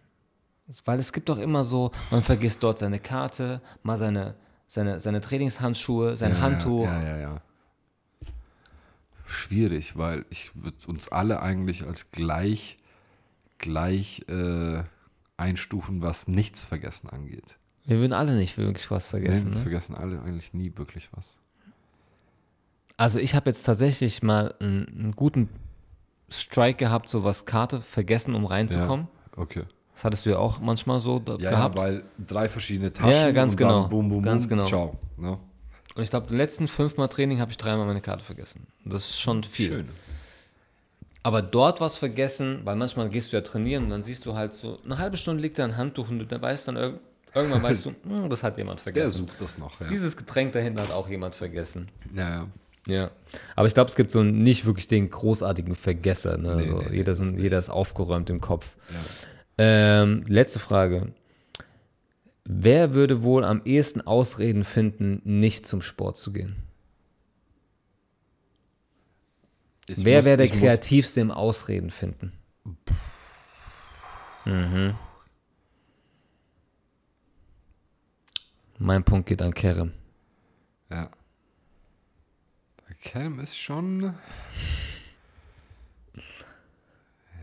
Weil es gibt doch immer so, man vergisst dort seine Karte, mal seine, seine, seine Trainingshandschuhe, sein Ja, Handtuch. Ja, ja, ja. Schwierig, weil ich würde uns alle eigentlich als gleich, gleich äh, einstufen, was nichts vergessen angeht. Wir würden alle nicht wirklich was vergessen. nee, Ne? vergessen alle eigentlich nie wirklich was. Also ich habe jetzt tatsächlich mal einen, einen guten Strike gehabt, so was Karte vergessen, um reinzukommen. Okay. Das hattest du ja auch manchmal so Ja, gehabt. ja, weil drei verschiedene Taschen Ja, ganz und genau. dann boom, boom, Ganz boom, genau. ciao. Ne? Und ich glaube, die letzten fünfmal Training habe ich dreimal meine Karte vergessen. Das ist schon viel. Schön. Aber dort was vergessen, weil manchmal gehst du ja trainieren und dann siehst du halt so, eine halbe Stunde liegt da ein Handtuch und du weißt dann irg irgendwann weißt du, hm, das hat jemand Der vergessen. sucht das noch. Ja, Dieses Getränk dahinter hat auch jemand vergessen. ja, ja. Ja. Aber ich glaube, es gibt so nicht wirklich den großartigen Vergesser. Ne? Nee, so, nee, nee, jeder, sind, nicht. jeder ist aufgeräumt im Kopf. ja. Ähm, letzte Frage. Wer würde wohl am ehesten Ausreden finden, nicht zum Sport zu gehen? Ich Wer wäre der kreativste im Ausreden finden? Mhm. Mein Punkt geht an Kerem. Ja. Bei Cam ist schon.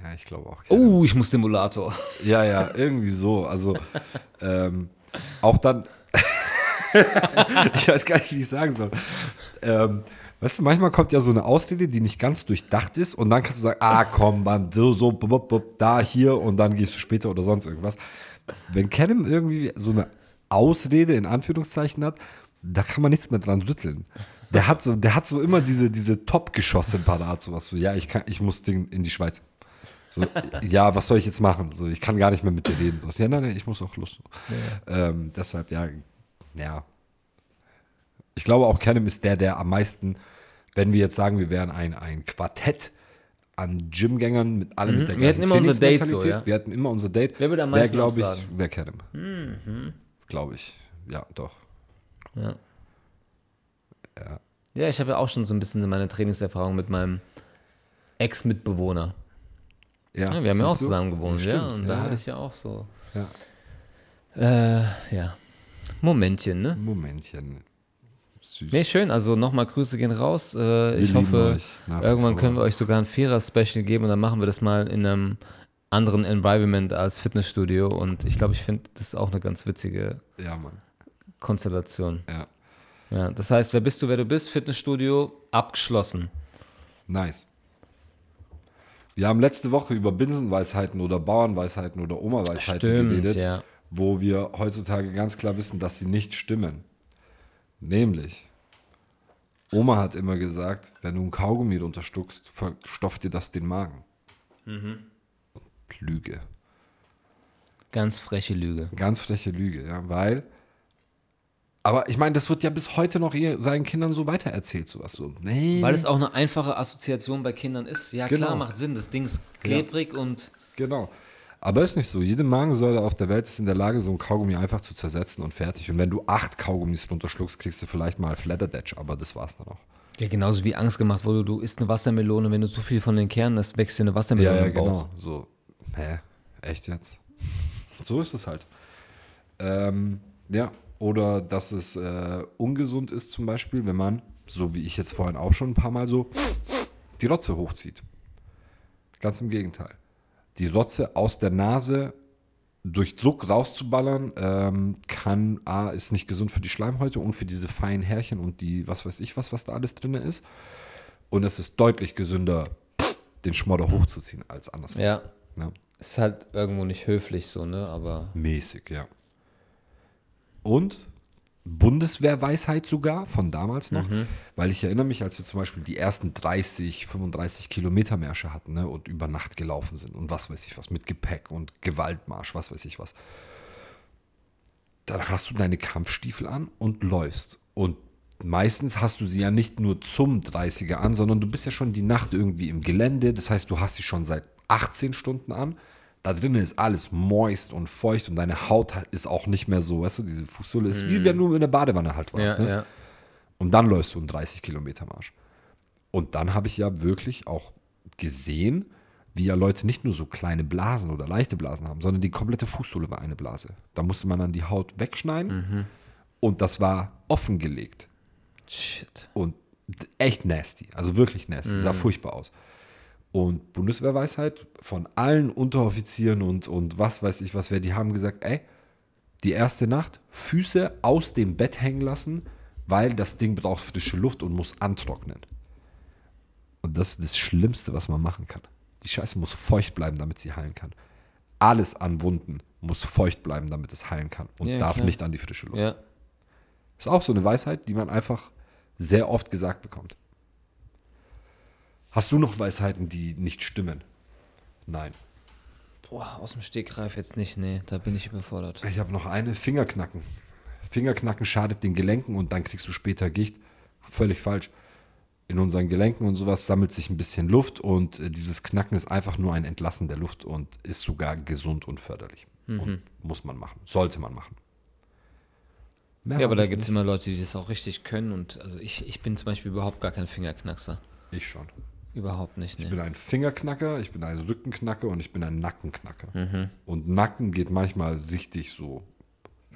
Ja, ich glaube auch. Cam. Oh, ich muss Simulator. Ja, ja, irgendwie so. Also, ähm, auch dann. ich weiß gar nicht, wie ich sagen soll. Ähm, weißt du, manchmal kommt ja so eine Ausrede, die nicht ganz durchdacht ist, und dann kannst du sagen: Ah, komm, Mann, so, so, bup, bup, da, hier, und dann gehst du später oder sonst irgendwas. Wenn Callum irgendwie so eine Ausrede in Anführungszeichen hat, da kann man nichts mehr dran rütteln. Der hat so, der hat so immer diese, diese Top-Geschosse parat, sowas so, ja, ich kann, ich muss Ding in die Schweiz. So, ja, was soll ich jetzt machen? So, ich kann gar nicht mehr mit dir reden. So, ja, nein, nein, ich muss auch Lust. Ähm, deshalb, ja, ja. Ich glaube auch Kenem ist der, der am meisten, wenn wir jetzt sagen, wir wären ein, ein Quartett an Gymgängern mit alle mit der Mhm. Wir hätten gleichen immer unser Date so, ja. Wir hatten immer unser Date. Wer würde am meisten glaube ich, wäre Kenem. Glaube ich. Ja, doch. Ja. Ja. Ja, ich habe ja auch schon so ein bisschen meine Trainingserfahrung mit meinem Ex-Mitbewohner. Ja, Ja, wir haben ja auch zusammen gewohnt, ja. stimmt, Und da hatte ich ja auch so. Ja. Äh, ja. Momentchen, ne? Momentchen. Süß. Nee, schön. Also nochmal Grüße gehen raus. Äh, ich hoffe, irgendwann können wir euch sogar ein Vierer-Special geben und dann machen wir das mal in einem anderen Environment als Fitnessstudio. Und ich glaube, ich finde, das ist auch eine ganz witzige Ja. Konstellation. Ja. Ja, das heißt, wer bist du, wer du bist? Fitnessstudio abgeschlossen. Nice. Wir haben letzte Woche über Binsenweisheiten oder Bauernweisheiten oder Oma-Weisheiten geredet, ja. wo wir heutzutage ganz klar wissen, dass sie nicht stimmen. Nämlich, Oma hat immer gesagt, wenn du ein Kaugummi runterstuckst, verstopft dir das den Magen. Mhm. Lüge. Ganz freche Lüge. Ganz freche Lüge, ja, weil. Aber ich meine, das wird ja bis heute noch seinen Kindern so weitererzählt, sowas so. Nee. Weil es auch eine einfache Assoziation bei Kindern ist. Ja, Genau. klar, macht Sinn. Das Ding ist klebrig und Genau. Aber ist nicht so. Jede Magensäule auf der Welt ist in der Lage, so ein Kaugummi einfach zu zersetzen und fertig. Und wenn du acht Kaugummis runterschluckst, kriegst du vielleicht mal Flatterdetch, aber das war's dann auch. ja, genauso wie Angst gemacht wurde, du isst eine Wassermelone, wenn du zu viel von den Kernen isst, wächst dir eine Wassermelone im Bauch. genau. So, hä? Echt jetzt? so ist es halt. Ähm, ja, oder dass es äh, ungesund ist, zum Beispiel, wenn man, so wie ich jetzt vorhin auch schon ein paar Mal so, die Rotze hochzieht. Ganz im Gegenteil. Die Rotze aus der Nase durch Druck rauszuballern, ähm, kann, A, ist nicht gesund für die Schleimhäute und für diese feinen Härchen und die, was weiß ich was, was da alles drin ist. Und es ist deutlich gesünder, den Schmodder hochzuziehen, als andersrum. Ja. Ne? Ist halt irgendwo nicht höflich so, ne? Aber. Mäßig, ja. Und Bundeswehrweisheit sogar von damals noch, weil ich erinnere mich, als wir zum Beispiel die ersten 30, 35 Kilometer Märsche hatten ne, und über Nacht gelaufen sind und was weiß ich was, mit Gepäck und Gewaltmarsch, was weiß ich was. Dann hast du deine Kampfstiefel an und läufst. Und meistens hast du sie ja nicht nur zum 30er an, sondern du bist ja schon die Nacht irgendwie im Gelände. Das heißt, du hast sie schon seit 18 Stunden an. Da drinnen ist alles moist und feucht und deine Haut ist auch nicht mehr so, weißt du, diese Fußsohle ist wie wenn du in der Badewanne halt warst. Ja, ne? ja. Und dann läufst du einen 30 Kilometer Marsch. Und dann habe ich ja wirklich auch gesehen, wie ja Leute nicht nur so kleine Blasen oder leichte Blasen haben, sondern die komplette Fußsohle war eine Blase. Da musste man dann die Haut wegschneiden und das war offengelegt Shit. und echt nasty, also wirklich nasty, sah furchtbar aus. Und Bundeswehrweisheit von allen Unteroffizieren und, und was weiß ich was wer, die haben gesagt, ey, die erste Nacht Füße aus dem Bett hängen lassen, weil das Ding braucht frische Luft und muss antrocknen. Und das ist das Schlimmste, was man machen kann. Die Scheiße muss feucht bleiben, damit sie heilen kann. Alles an Wunden muss feucht bleiben, damit es heilen kann und Ja, darf klar. nicht an die frische Luft. Ja. Ist auch so eine Weisheit, die man einfach sehr oft gesagt bekommt. Hast du noch Weisheiten, die nicht stimmen? Nein. Boah, aus dem Stegreif jetzt nicht, nee, da bin ich überfordert. Ich habe noch eine, Fingerknacken. Fingerknacken schadet den Gelenken und dann kriegst du später Gicht. Völlig falsch. In unseren Gelenken und sowas sammelt sich ein bisschen Luft und äh, dieses Knacken ist einfach nur ein Entlassen der Luft und ist sogar gesund und förderlich. Und muss man machen. Sollte man machen. Mehr Ja, aber da gibt es immer Leute, die das auch richtig können und also ich, ich bin zum Beispiel überhaupt gar kein Fingerknackser. Ich schon. Überhaupt nicht, Ich ne. bin ein Fingerknacker, ich bin ein Rückenknacker und ich bin ein Nackenknacker. Mhm. Und Nacken geht manchmal richtig so.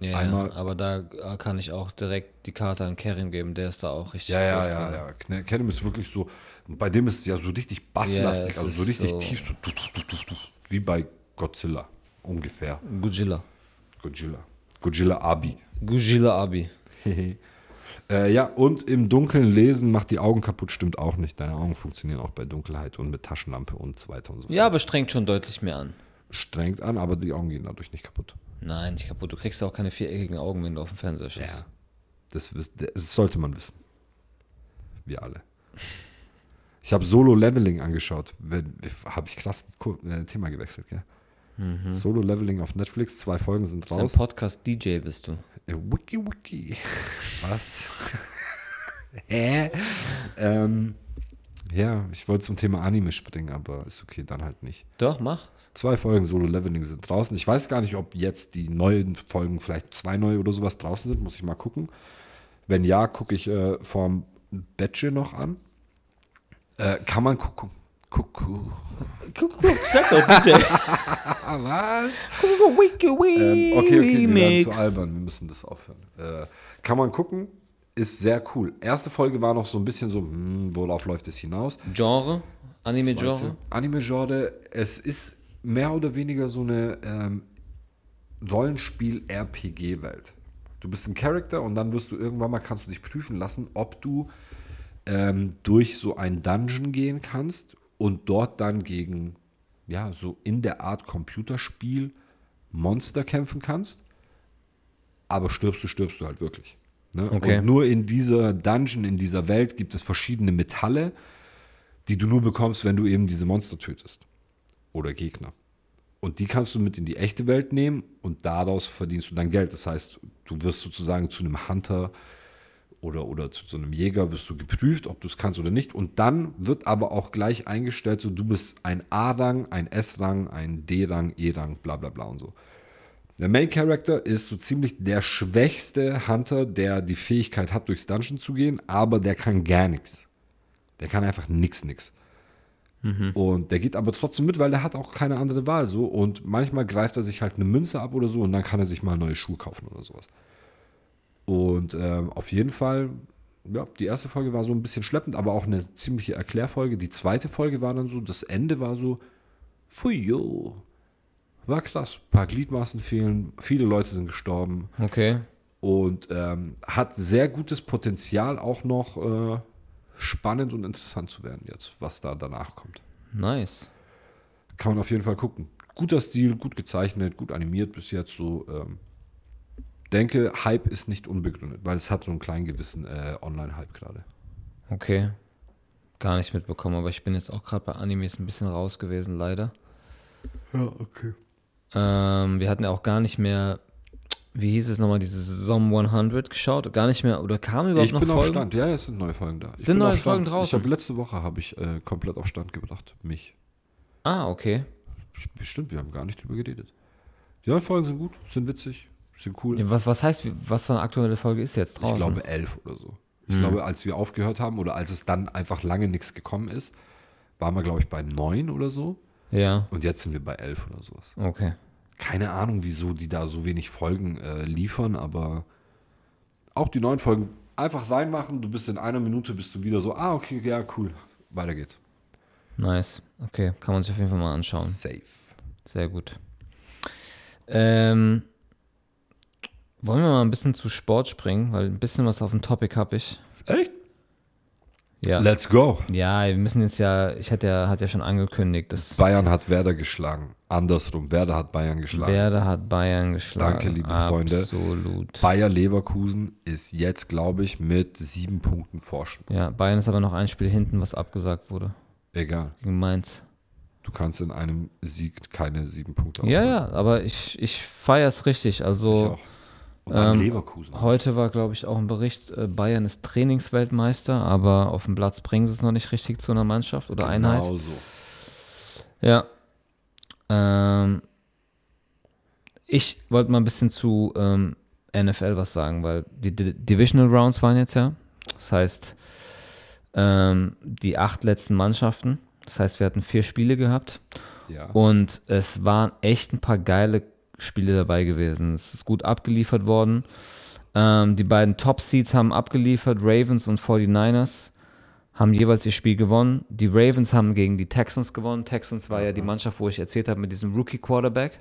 Ja, einmal- aber da kann ich auch direkt die Karte an Kerim geben, der ist da auch richtig Ja, ja, ja, drin. ja. Kenem ist wirklich so. Bei dem ist es ja so richtig basslastig, Ja, also so richtig so- tief, so tu, tu, tu, tu, tu, wie bei Godzilla. Ungefähr. Godzilla. Godzilla. Godzilla Abi. Godzilla Abi. äh, ja, und im Dunkeln lesen macht die Augen kaputt, stimmt auch nicht. Deine Augen funktionieren auch bei Dunkelheit und mit Taschenlampe und so weiter und so fort. Ja, aber strengt schon deutlich mehr an. Strengt an, aber die Augen gehen dadurch nicht kaputt. Nein, nicht kaputt. Du kriegst auch keine viereckigen Augen, wenn du auf dem Fernseher schaust. Ja. Das, das sollte man wissen. Wir alle. Ich habe Solo-Leveling angeschaut. Habe ich krass äh, Thema gewechselt, gell? Solo-Leveling auf Netflix, zwei Folgen sind Mhm. Ist ein raus. Podcast-DJ bist du. Äh, Wiki Wiki. Was? Hä? ähm, ja, ich wollte zum Thema Anime springen, aber ist okay, dann halt nicht. Doch, mach. Zwei Folgen Solo-Leveling sind draußen. Ich weiß gar nicht, ob jetzt die neuen Folgen, vielleicht zwei neue oder sowas draußen sind. Muss ich mal gucken. Wenn ja, gucke ich äh, vorm Bettchen noch an. Äh, kann man gucken. Kuckuck. Guck, sag doch. Ah, was? Wiki, Ähm, okay, okay, wir werden zu albern. Wir müssen das aufhören. Äh, kann man gucken. Ist sehr cool. Erste Folge war noch so ein bisschen so, hm, worauf läuft es hinaus? Genre? Anime-Genre? Anime-Genre, es ist mehr oder weniger so eine ähm, Rollenspiel-RPG-Welt. Du bist ein Charakter und dann wirst du irgendwann mal, kannst du dich prüfen lassen, ob du ähm, durch so ein Dungeon gehen kannst und dort dann gegen, ja, so in der Art Computerspiel Monster kämpfen kannst. Aber stirbst du, stirbst du halt wirklich. Ne? Okay. Und nur in dieser Dungeon, in dieser Welt gibt es verschiedene Metalle, die du nur bekommst, wenn du eben diese Monster tötest. Oder Gegner. Und die kannst du mit in die echte Welt nehmen und daraus verdienst du dann Geld. Das heißt, du wirst sozusagen zu einem Hunter oder, oder zu so einem Jäger, wirst du geprüft, ob du es kannst oder nicht. Und dann wird aber auch gleich eingestellt, so du bist ein A-Rang, ein S-Rang, ein D-Rang, E-Rang, bla bla bla und so. Der Main Character ist so ziemlich der schwächste Hunter, der die Fähigkeit hat, durchs Dungeon zu gehen, aber der kann gar nichts. Der kann einfach nix, nix. Und der geht aber trotzdem mit, weil der hat auch keine andere Wahl so. Und manchmal greift er sich halt eine Münze ab oder so und dann kann er sich mal neue Schuhe kaufen oder sowas. Und ähm, auf jeden Fall, ja, die erste Folge war so ein bisschen schleppend, aber auch eine ziemliche Erklärfolge. Die zweite Folge war dann so, das Ende war so, Fuyo. War krass. Ein paar Gliedmaßen fehlen, viele Leute sind gestorben Okay. und ähm, hat sehr gutes Potenzial, auch noch äh, spannend und interessant zu werden jetzt, was da danach kommt. Nice. Kann man auf jeden Fall gucken. Guter Stil, gut gezeichnet, gut animiert bis jetzt so. Ähm, denke, Hype ist nicht unbegründet, weil es hat so einen kleinen gewissen äh, Online-Hype gerade. Okay. Gar nicht mitbekommen, aber ich bin jetzt auch gerade bei Animes ein bisschen raus gewesen, leider. Ja, okay. Ähm, wir hatten ja auch gar nicht mehr, wie hieß es nochmal, diese Saison 100 geschaut. Gar nicht mehr, oder kamen überhaupt Ich noch bin auf Folgen? Stand, ja, es sind neue Folgen da. Ich Sind neue. Folgen draußen? Ich habe letzte Woche habe ich äh, komplett auf Stand gebracht, mich. Ah, okay. Bestimmt, wir haben gar nicht drüber geredet. Die neuen Folgen sind gut, sind witzig, sind cool. Ja, was, was heißt, was für eine aktuelle Folge ist jetzt draußen? Ich glaube elf oder so. Ich Hm. glaube, als wir aufgehört haben oder als es dann einfach lange nichts gekommen ist, waren wir, glaube ich, bei neun oder so. Ja, Und jetzt sind wir bei elf oder sowas. okay. Keine Ahnung, wieso die da so wenig Folgen äh, liefern, aber auch die neuen Folgen einfach reinmachen. Du bist in einer Minute, bist du wieder so, ah, okay, ja, cool. Weiter geht's. Nice. Okay, kann man sich auf jeden Fall mal anschauen. Safe. Sehr gut. Ähm, wollen wir mal ein bisschen zu Sport springen, weil ein bisschen was auf dem Topic habe ich. Echt? Ja. Let's go. ja, wir müssen jetzt ja, ich hatte ja, hat ja schon angekündigt, dass Bayern hat Werder geschlagen. Andersrum, Werder hat Bayern geschlagen. Werder hat Bayern geschlagen. Danke, liebe Freunde. Absolut. Bayer Leverkusen ist jetzt, glaube ich, mit sieben Punkten Vorsprung. Ja, Bayern ist aber noch ein Spiel hinten, was abgesagt wurde. Egal. Gegen Mainz. Du kannst in einem Sieg keine sieben Punkte Ja, aufholen. ja, aber ich, ich feiere es richtig. Ich Also auch. Und dann ähm, Leverkusen. heute war, glaube ich, auch ein Bericht, äh, Bayern ist Trainingsweltmeister, aber auf dem Platz bringen sie es noch nicht richtig zu einer Mannschaft oder Einheit. Genau so. Ja. Ähm, ich wollte mal ein bisschen zu ähm, NFL was sagen, weil die Di- Divisional Rounds waren jetzt ja. Das heißt, ähm, die acht letzten Mannschaften. Das heißt, wir hatten vier Spiele gehabt Ja. und es waren echt ein paar geile Spiele dabei gewesen. Es ist gut abgeliefert worden. Ähm, die beiden Top-Seeds haben abgeliefert, Ravens und 49ers haben jeweils ihr Spiel gewonnen. Die Ravens haben gegen die Texans gewonnen. Texans war ja die Mannschaft, wo ich erzählt habe, mit diesem Rookie-Quarterback.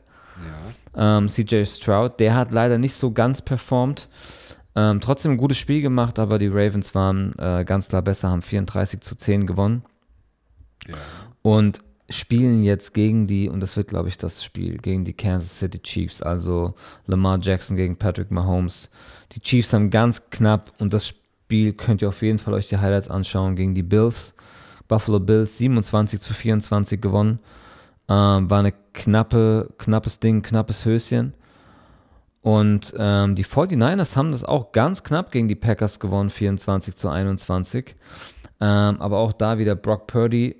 ja. Ähm, CJ Stroud, der hat leider nicht so ganz performt. Ähm, trotzdem ein gutes Spiel gemacht, aber die Ravens waren äh, ganz klar besser, haben 34 zu 10 gewonnen ja. und spielen jetzt gegen die, und das wird, glaube ich, das Spiel, gegen die Kansas City Chiefs, also Lamar Jackson gegen Patrick Mahomes. Die Chiefs haben ganz knapp, und das Spiel könnt ihr auf jeden Fall euch die Highlights anschauen, gegen die Bills. Buffalo Bills 27 zu 24 gewonnen. Ähm, war eine knappe, knappes Ding, knappes Höschen. Und ähm, die 49ers haben das auch ganz knapp gegen die Packers gewonnen, 24 zu 21. Ähm, aber auch da wieder Brock Purdy,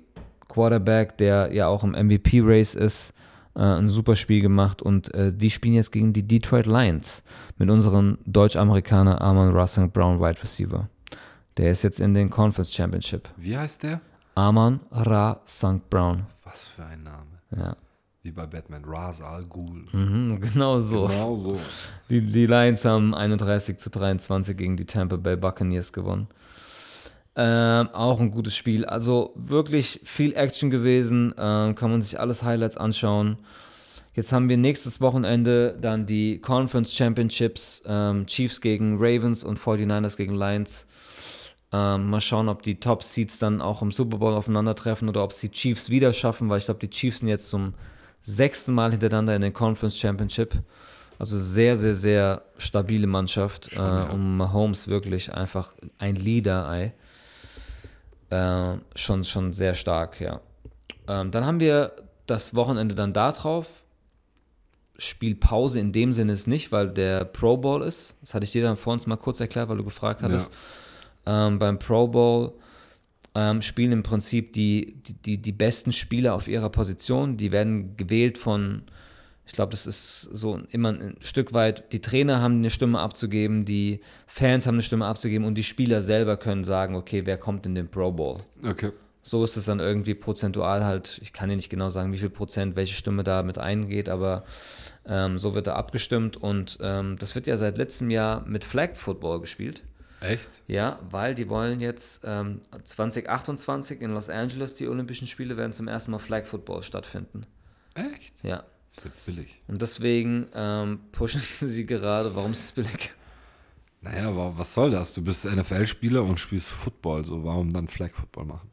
Quarterback, der ja auch im MVP-Race ist, äh, ein super Spiel gemacht. Und äh, die spielen jetzt gegen die Detroit Lions mit unserem Deutsch-Amerikaner Armand Russell Brown Wide Receiver. Der ist jetzt in den Conference Championship. Wie heißt der? Arman Ra St. Brown. Was für ein Name. Ja, Wie bei Batman. Ra's al Ghul. mhm, genau so. Genau so. Die, die Lions haben 31 zu 23 gegen die Tampa Bay Buccaneers gewonnen. Ähm, auch ein gutes Spiel. Also wirklich viel Action gewesen. Ähm, kann man sich alles Highlights anschauen. Jetzt haben wir nächstes Wochenende dann die Conference Championships. Ähm, Chiefs gegen Ravens und 49ers gegen Lions. Ähm, mal schauen, ob die Top Seeds dann auch im Super Bowl aufeinandertreffen oder ob es die Chiefs wieder schaffen, weil ich glaube, die Chiefs sind jetzt zum sechsten Mal hintereinander in den Conference Championship. Also sehr, sehr, sehr stabile Mannschaft. Schon, äh, ja. Und Mahomes wirklich einfach ein Leader-Ei. Äh, schon, schon sehr stark, ja. Ähm, dann haben wir das Wochenende dann da drauf. Spielpause in dem Sinne ist nicht, weil der Pro Bowl ist. Das hatte ich dir dann vor uns mal kurz erklärt, weil du gefragt hattest. Ähm, beim Pro Bowl ähm, spielen im Prinzip die, die, die, die besten Spieler auf ihrer Position. Die werden gewählt von, ich glaube, das ist so immer ein Stück weit, die Trainer haben eine Stimme abzugeben, die Fans haben eine Stimme abzugeben und die Spieler selber können sagen, okay, wer kommt in den Pro Bowl. Okay. So ist es dann irgendwie prozentual halt, ich kann dir nicht genau sagen, wie viel Prozent welche Stimme da mit eingeht, aber ähm, so wird da abgestimmt und ähm, das wird ja seit letztem Jahr mit Flag Football gespielt. Echt? Ja, weil die wollen jetzt ähm, 2028 in Los Angeles, die Olympischen Spiele werden zum ersten Mal Flag Football stattfinden. Echt? Ja, Ist ja billig. Und deswegen ähm, pushen sie gerade. Warum ist es billig? Naja, aber was soll das? Du bist NFL-Spieler und spielst Football, so warum dann Flag Football machen?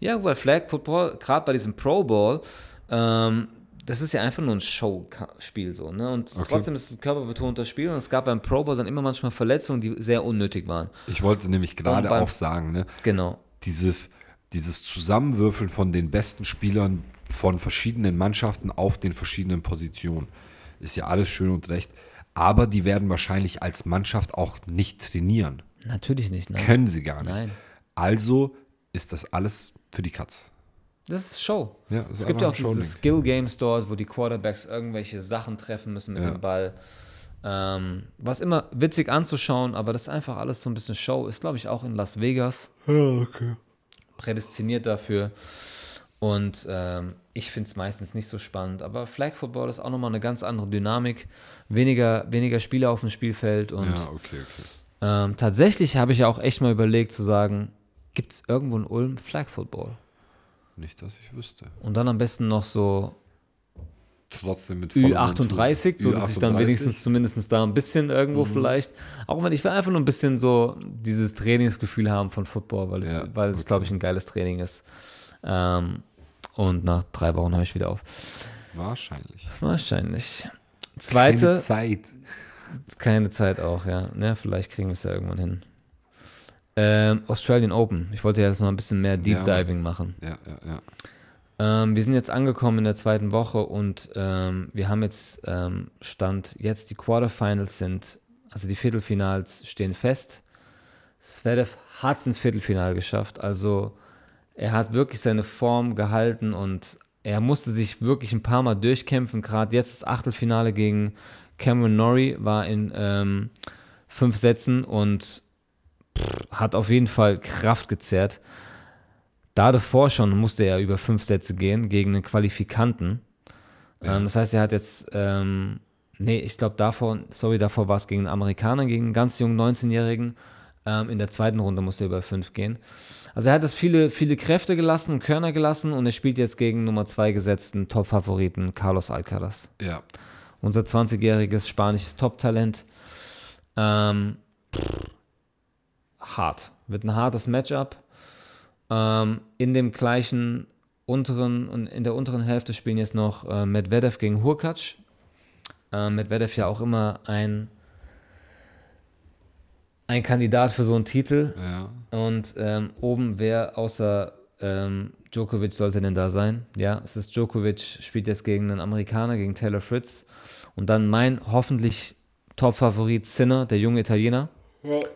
Ja, weil Flag Football, gerade bei diesem Pro Bowl, ähm, das ist ja einfach nur ein Showspiel so, ne? Und Okay. trotzdem ist es ein körperbetontes Spiel und es gab beim Pro Bowl dann immer manchmal Verletzungen, die sehr unnötig waren. Ich wollte nämlich gerade auch sagen, ne, Genau. dieses, dieses Zusammenwürfeln von den besten Spielern von verschiedenen Mannschaften auf den verschiedenen Positionen ist ja alles schön und recht. Aber die werden wahrscheinlich als Mannschaft auch nicht trainieren. Natürlich nicht, nein. Können sie gar nicht. Nein. Also ist das alles für die Katz. Das ist Show. Ja, das ist es gibt ja auch diese. Skill-Games dort, wo die Quarterbacks irgendwelche Sachen treffen müssen mit Ja. dem Ball. Ähm, was immer witzig anzuschauen, aber das ist einfach alles so ein bisschen Show. Ist, glaube ich, auch in Las Vegas. Prädestiniert dafür. Und ähm, ich finde es meistens nicht so spannend. Aber Flag Football ist auch nochmal eine ganz andere Dynamik. Weniger, weniger Spieler auf dem Spielfeld. Und Ja, okay, okay. ähm, tatsächlich habe ich ja auch echt mal überlegt zu sagen, gibt es irgendwo in Ulm Flag Football? Nicht, dass ich wüsste. Und dann am besten noch so Trotzdem mit voller Ü38, so dass ich dann Ü38? wenigstens zumindest da ein bisschen irgendwo vielleicht, auch wenn ich will einfach nur ein bisschen so dieses Trainingsgefühl haben von Football, weil es, Ja, weil es okay. glaube ich, ein geiles Training ist. Ähm, und nach drei Wochen höre ich wieder auf. Wahrscheinlich. Wahrscheinlich. Keine Zweite, Zeit. keine Zeit auch, ja. Ne, vielleicht kriegen wir es ja irgendwann hin. Ähm, Australian Open. Ich wollte ja jetzt noch ein bisschen mehr Deep Ja. Diving machen. Ja, ja, ja. Ähm, wir sind jetzt angekommen in der zweiten Woche und ähm, wir haben jetzt ähm, Stand jetzt die Quarterfinals sind, also die Viertelfinals stehen fest. Zverev hat es ins Viertelfinale geschafft, also er hat wirklich seine Form gehalten und er musste sich wirklich ein paar Mal durchkämpfen. Gerade jetzt das Achtelfinale gegen Cameron Norrie war in ähm, fünf Sätzen und pff, hat auf jeden Fall Kraft gezerrt. Da davor schon musste er über fünf Sätze gehen gegen einen Qualifikanten. Ähm, das heißt, er hat jetzt, ähm, nee, ich glaube davor, sorry, davor war es gegen einen Amerikaner, gegen einen ganz jungen 19-Jährigen. Ähm, in der zweiten Runde musste er über fünf gehen. Also er hat das viele, viele Kräfte gelassen Körner gelassen und er spielt jetzt gegen Nummer zwei gesetzten Top-Favoriten Carlos Alcaraz Ja. unser 20-jähriges spanisches Top-Talent. Ähm, hart. Wird ein hartes Matchup. Ähm, in dem gleichen unteren und in der unteren Hälfte spielen jetzt noch äh, Medvedev gegen Hurkacz. Äh, Medvedev ja auch immer ein, ein Kandidat für so einen Titel. Ja. Und ähm, oben, wer außer ähm, Djokovic sollte denn da sein? Ja, es ist Djokovic, spielt jetzt gegen einen Amerikaner, gegen Taylor Fritz. Und dann mein hoffentlich Top-Favorit Sinner, der junge Italiener,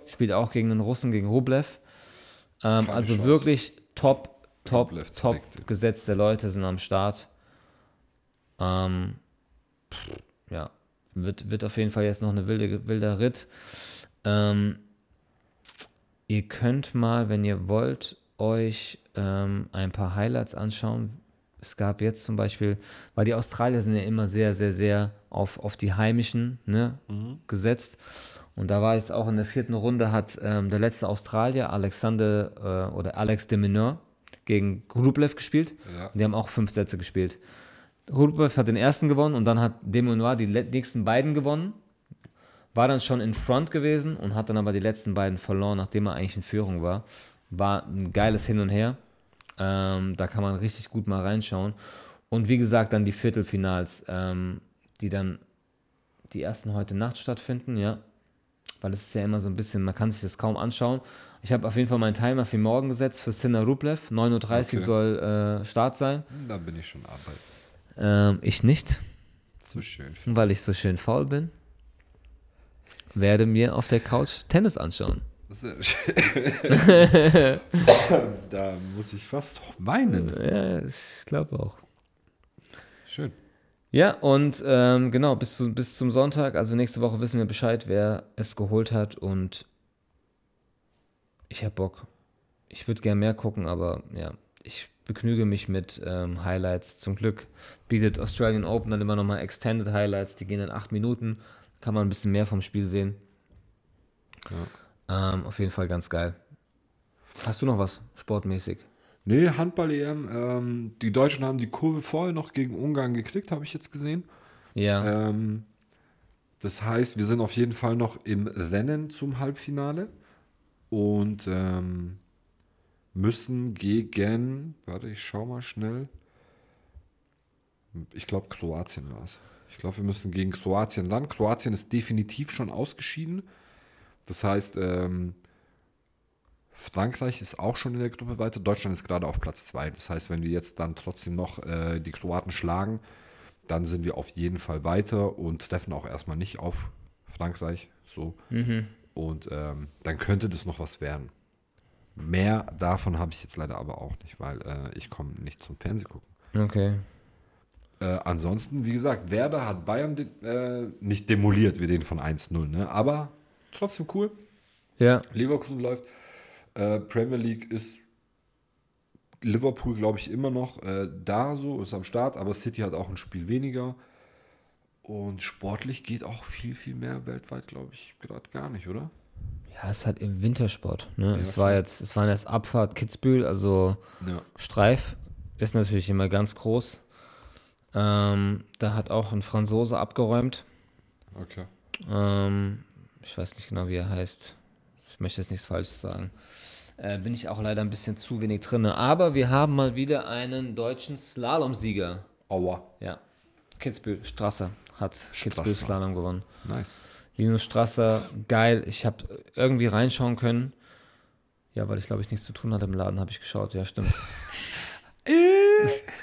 spielt auch gegen einen Russen, gegen Rublev. Ähm, also Chance. wirklich top, top, Rublev top selected. gesetzte Leute sind am Start. Ähm, ja, wird, wird auf jeden Fall jetzt noch eine wilde, wilder Ritt. Ähm, ihr könnt mal, wenn ihr wollt, euch ähm, ein paar Highlights anschauen. Es gab jetzt zum Beispiel, weil die Australier sind ja immer sehr, sehr, sehr auf, auf die Heimischen ne, gesetzt. Und da war jetzt auch in der vierten Runde, hat ähm, der letzte Australier, Alexander äh, oder Alex de Minaur, gegen Rublev gespielt. Ja. Und die haben auch fünf Sätze gespielt. Rublev hat den ersten gewonnen und dann hat de Minaur die nächsten beiden gewonnen war dann schon in Front gewesen und hat dann aber die letzten beiden verloren, nachdem er eigentlich in Führung war. War ein geiles Hin und Her. Ähm, da kann man richtig gut mal reinschauen. Und wie gesagt, dann die Viertelfinals, ähm, die dann die ersten heute Nacht stattfinden, ja. Weil es ist ja immer so ein bisschen, man kann sich das kaum anschauen. Ich habe auf jeden Fall meinen Timer für morgen gesetzt, für Sinner Rublev. 9.30 Uhr Okay. soll äh, Start sein. Da bin ich schon arbeiten. Ähm, ich nicht, So schön. weil ich so schön faul bin. Werde mir auf der Couch Tennis anschauen. Da muss ich fast weinen. Ja, ich glaube auch. Schön. Ja, und ähm, genau, bis, zu, bis zum Sonntag, also nächste Woche wissen wir Bescheid, wer es geholt hat und ich habe Bock. Ich würde gern mehr gucken, aber ja, ich begnüge mich mit ähm, Highlights. Zum Glück bietet Australian Open dann immer nochmal Extended Highlights, die gehen in acht Minuten, kann man ein bisschen mehr vom Spiel sehen. Ähm, auf jeden Fall ganz geil. Hast du noch was sportmäßig? Nee, Handball-EM. Ähm, die Deutschen haben die Kurve vorher noch gegen Ungarn gekriegt, habe ich jetzt gesehen. Ja. Ähm, das heißt, wir sind auf jeden Fall noch im Rennen zum Halbfinale und ähm, müssen gegen, warte, ich schau mal schnell. Ich glaube, Kroatien war es. Ich glaube, wir müssen gegen Kroatien ran. Kroatien ist definitiv schon ausgeschieden. Das heißt, ähm, Frankreich ist auch schon in der Gruppe weiter. Deutschland ist gerade auf Platz 2. Das heißt, wenn wir jetzt dann trotzdem noch äh, die Kroaten schlagen, dann sind wir auf jeden Fall weiter und treffen auch erstmal nicht auf Frankreich. So. Mhm. Und ähm, dann könnte das noch was werden. Mehr davon habe ich jetzt leider aber auch nicht, weil äh, ich komme nicht zum Fernsehgucken. Okay. Äh, ansonsten, wie gesagt, Werder hat Bayern äh, nicht demoliert, wir den von 1-0, ne? aber trotzdem cool. Ja. Leverkusen läuft. Äh, Premier League ist Liverpool, glaube ich, immer noch äh, da so, ist am Start, aber City hat auch ein Spiel weniger. Und sportlich geht auch viel, viel mehr weltweit, glaube ich, gerade gar nicht, oder? Ja, es ist halt im Wintersport. Ne? Ja, es war jetzt, es waren erst Abfahrt Kitzbühel, also Ja. Streif ist natürlich immer ganz groß. Ähm, da hat auch ein Franzose abgeräumt. Okay. Ähm, ich weiß nicht genau, wie er heißt. Ich möchte jetzt nichts Falsches sagen. Äh, bin ich auch leider ein bisschen zu wenig drin. Aber wir haben mal wieder einen deutschen Slalomsieger. Aua. Ja. Kitzbühel, Strasser hat Kitzbühel. Slalom gewonnen. Nice. Linus Strasser, geil. Ich habe irgendwie reinschauen können. Ja, weil ich glaube ich nichts zu tun hatte im Laden, habe ich geschaut. Ja, stimmt.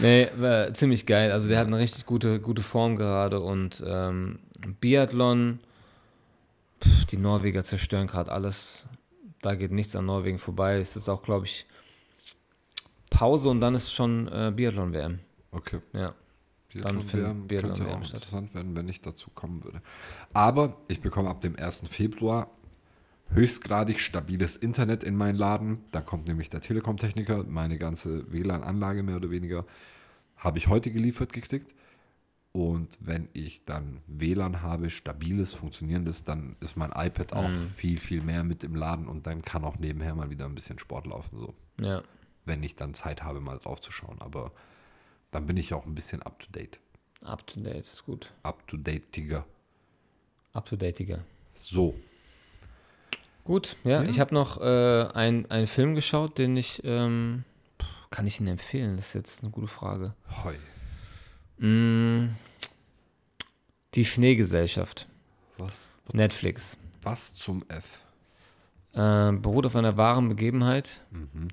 nee, war ziemlich geil. Also der hat eine richtig gute, gute Form gerade und ähm, Biathlon, pff, die Norweger zerstören gerade alles. Da geht nichts an Norwegen vorbei. Es ist auch, glaube ich, Pause und dann ist schon äh, Biathlon-WM. Okay. Ja. Biathlon findet wären- Biathlon könnte auch interessant werden, wenn ich dazu kommen würde. Aber ich bekomme ab dem 1. Februar höchstgradig stabiles Internet in meinen Laden. Da kommt nämlich der Telekom-Techniker, meine ganze WLAN-Anlage mehr oder weniger, habe ich heute geliefert gekriegt. Und wenn ich dann WLAN habe, stabiles, funktionierendes, dann ist mein iPad auch Mhm. viel, viel mehr mit im Laden und dann kann auch nebenher mal wieder ein bisschen Sport laufen. So Ja. wenn ich dann Zeit habe, mal drauf zu schauen. Aber dann bin ich auch ein bisschen up to date. Up to date, ist gut. Up to date, Tiger. Up to date, Digga. So. Gut, ja. Ja. Ich habe noch äh, ein- einen Film geschaut, den ich, ähm, kann ich Ihnen empfehlen? Das ist jetzt eine gute Frage. Hoi. Mm, die Schneegesellschaft, Was, Netflix. was zum F? Äh, beruht auf einer wahren Begebenheit. Mhm.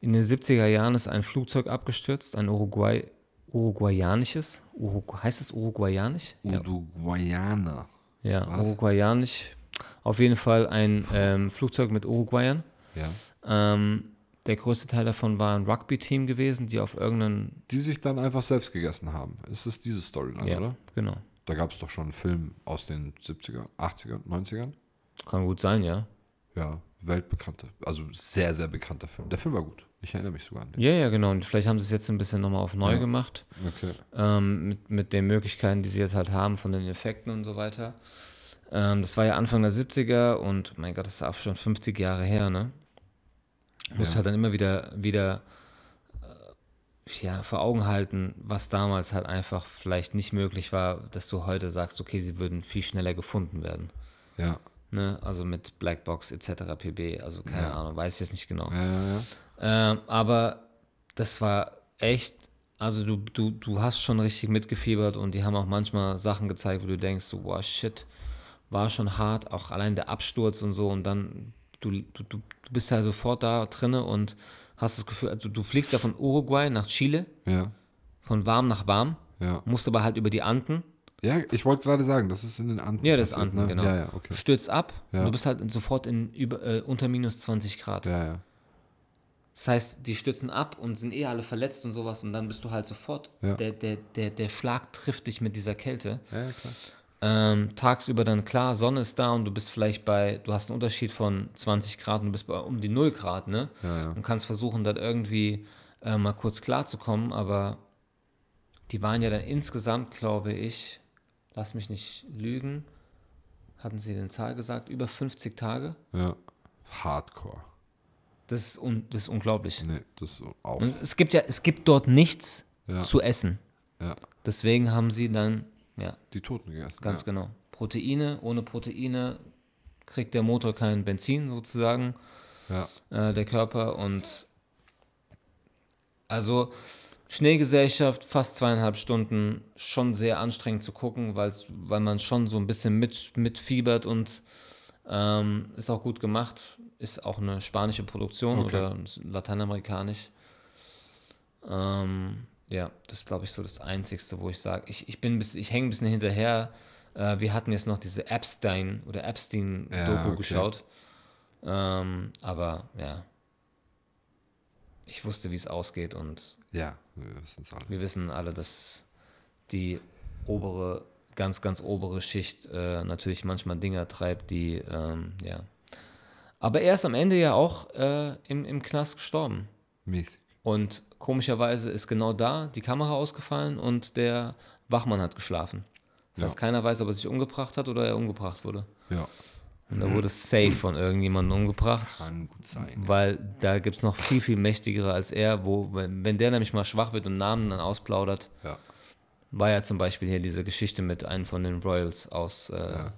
In den 70er Jahren ist ein Flugzeug abgestürzt, ein Uruguay, uruguayanisches. Urugu heißt es uruguayanisch? Uruguayaner. ja was? uruguayanisch. Auf jeden Fall ein ähm, Flugzeug mit Uruguayern. Ja. Ähm, der größte Teil davon war ein Rugby-Team gewesen, die auf irgendeinen. Die sich dann einfach selbst gegessen haben. Ist es diese Story dann, Ja, oder? genau. Da gab es doch schon einen Film aus den 70er, 80er, 90ern. Kann gut sein, ja. Ja, weltbekannter. Also sehr, sehr bekannter Film. Der Film war gut. Ich erinnere mich sogar an den. Ja, ja, genau. Und vielleicht haben sie es jetzt ein bisschen nochmal auf neu Ja. gemacht. Okay. Ähm, mit, mit den Möglichkeiten, die sie jetzt halt haben, von den Effekten und so weiter. Ähm, das war ja Anfang der 70er und mein Gott, das ist auch schon 50 Jahre her, ne? Muss Ja. halt dann immer wieder, wieder äh, ja, vor Augen halten, was damals halt einfach vielleicht nicht möglich war, dass du heute sagst, okay, sie würden viel schneller gefunden werden. Ja. Ne? Also mit Blackbox etc. pp. Also keine Ja. Ahnung, weiß ich jetzt nicht genau. Ja, ja, ja. Ähm, aber das war echt, also du, du, du hast schon richtig mitgefiebert und die haben auch manchmal Sachen gezeigt, wo du denkst, so, wow, shit, war schon hart, auch allein der Absturz und so und dann, du, du, du bist ja sofort da drinne und hast das Gefühl, also du fliegst ja von Uruguay nach Chile, Ja. von warm nach warm, Ja. musst aber halt über die Anden, Ja, ich wollte gerade sagen, das ist in den Anden. Ja, das ist Anden, genau. Ja, ja, okay. stürzt ab Ja. und du bist halt sofort in über, äh, unter minus 20 Grad. Ja, ja. Das heißt, die stürzen ab und sind eh alle verletzt und sowas und dann bist du halt sofort, Ja. der, der, der, der Schlag trifft dich mit dieser Kälte. Ja, klar. Ähm, tagsüber dann klar, Sonne ist da und du bist vielleicht bei, du hast einen Unterschied von 20 Grad und du bist bei um die 0 Grad, ne? Ja, ja. Und kannst versuchen, dann irgendwie äh, mal kurz klarzukommen, aber die waren ja dann insgesamt, glaube ich, lass mich nicht lügen, hatten sie den Zahl gesagt, über 50 Tage. Ja. Hardcore. Das ist, un, das ist unglaublich. Nee, das ist auch. Und es gibt ja, es gibt dort nichts Ja. zu essen. Ja, Deswegen haben sie dann, ja, die Toten gegessen. ganz ja. genau. Proteine, ohne Proteine kriegt der Motor kein Benzin sozusagen, Ja. äh, der Körper. Und also Schneegesellschaft, fast zweieinhalb Stunden, schon sehr anstrengend zu gucken, weil's, weil man schon so ein bisschen mit, mitfiebert und ähm, ist auch gut gemacht. Ist auch eine spanische Produktion Okay. oder lateinamerikanisch. Ähm, ja, das ist, glaube ich, so das Einzigste, wo ich sage, ich, ich bin bis, ich hänge ein bisschen hinterher. Äh, wir hatten jetzt noch diese Epstein oder Epstein-Doku Ja, okay. geschaut. Ähm, aber ja, ich wusste, wie es ausgeht und Ja, wir wissen es alle. wir wissen alle, dass die obere, ganz, ganz obere Schicht äh, natürlich manchmal Dinger treibt, die, ähm, ja. Aber er ist am Ende ja auch äh, im, im Knast gestorben. Mäßig. Und komischerweise ist genau da die Kamera ausgefallen und der Wachmann hat geschlafen. Das Ja. heißt, keiner weiß, ob er sich umgebracht hat oder er umgebracht wurde. Ja, Und er wurde safe von irgendjemandem umgebracht. kann gut sein. Weil da gibt es noch viel, viel mächtigere als er, wo, wenn, wenn der nämlich mal schwach wird und Namen dann ausplaudert, Ja. war ja zum Beispiel hier diese Geschichte mit einem von den Royals aus, äh, Ja.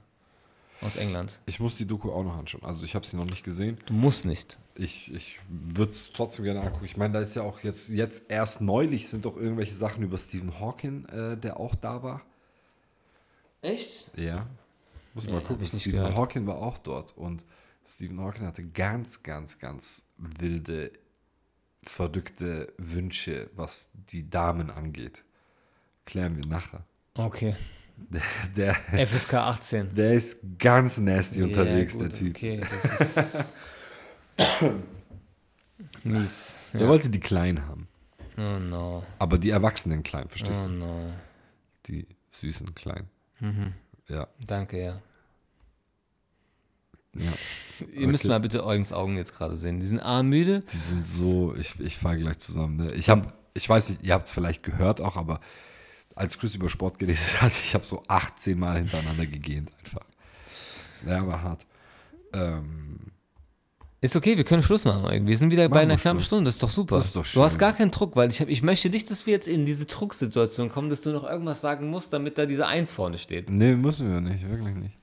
aus England. Ich muss die Doku auch noch anschauen. Also ich habe sie noch nicht gesehen. Du musst nicht. Ich, ich würde es trotzdem gerne angucken. Ich meine, da ist ja auch jetzt, jetzt erst neulich sind doch irgendwelche Sachen über Stephen Hawking, äh, der auch da war. Echt? Ja. Muss Nee, mal hab gucken. ich nicht Stephen gehört. Hawking war auch dort. Und Stephen Hawking hatte ganz, ganz, ganz wilde, verrückte Wünsche, was die Damen angeht. Klären wir nachher. Okay. Der, der, FSK 18. der ist ganz nasty unterwegs, Ja, der gut, Typ. Okay, das ist. Mies. Der Ja. wollte die Kleinen haben. Oh no. Aber die Erwachsenen klein, verstehst Oh du? no. Die süßen klein. Mhm. Ja. Danke, ja. ja. Ihr müsst Okay. mal bitte Eugens Augen jetzt gerade sehen. Die sind armmüde. Die sind so, ich, ich falle gleich zusammen. Ne? Ich habe, ich weiß nicht, ihr habt es vielleicht gehört auch, aber als Chris über Sport geredet hat, ich habe so 18 Mal hintereinander gegähnt einfach. Ja, war hart. Ähm, Ist okay, wir können Schluss machen. Eugen. Wir sind wieder bei Machen einer wir knappen Schluss. Stunde. Das ist doch super. Das ist doch Du hast schön. gar keinen Druck, weil ich, hab, ich möchte nicht, dass wir jetzt in diese Drucksituation kommen, dass du noch irgendwas sagen musst, damit da diese Eins vorne steht. nee, müssen wir nicht, wirklich nicht.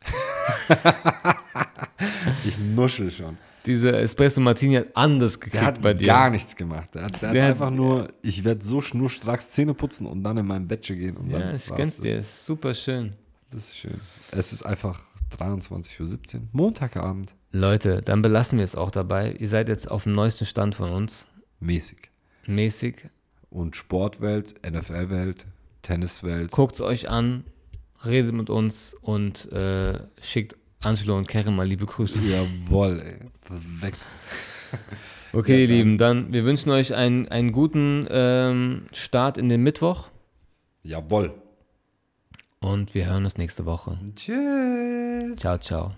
ich nuschel schon. Diese Espresso Martini hat anders Der gekriegt hat bei dir. gar nichts gemacht. Der hat, der Der hat hat- einfach nur, ich werde so schnurstracks Zähne putzen und dann in mein Bettchen gehen. Und ja, dann ich gönn's das. dir. Ist super schön. Das ist schön. Es ist einfach 23.17 Uhr, Montagabend. Leute, dann belassen wir es auch dabei. Ihr seid jetzt auf dem neuesten Stand von uns. Mäßig. Mäßig. Und Sportwelt, NFL-Welt, Tenniswelt. Guckt's euch an, redet mit uns und äh, schickt Angelo und Karen mal liebe Grüße. Jawohl, ey. Weg. Okay, ihr. Lieben, dann wir wünschen euch einen, einen guten ähm, Start in den Mittwoch Jawohl. Und wir hören uns nächste Woche. Tschüss. Ciao, ciao.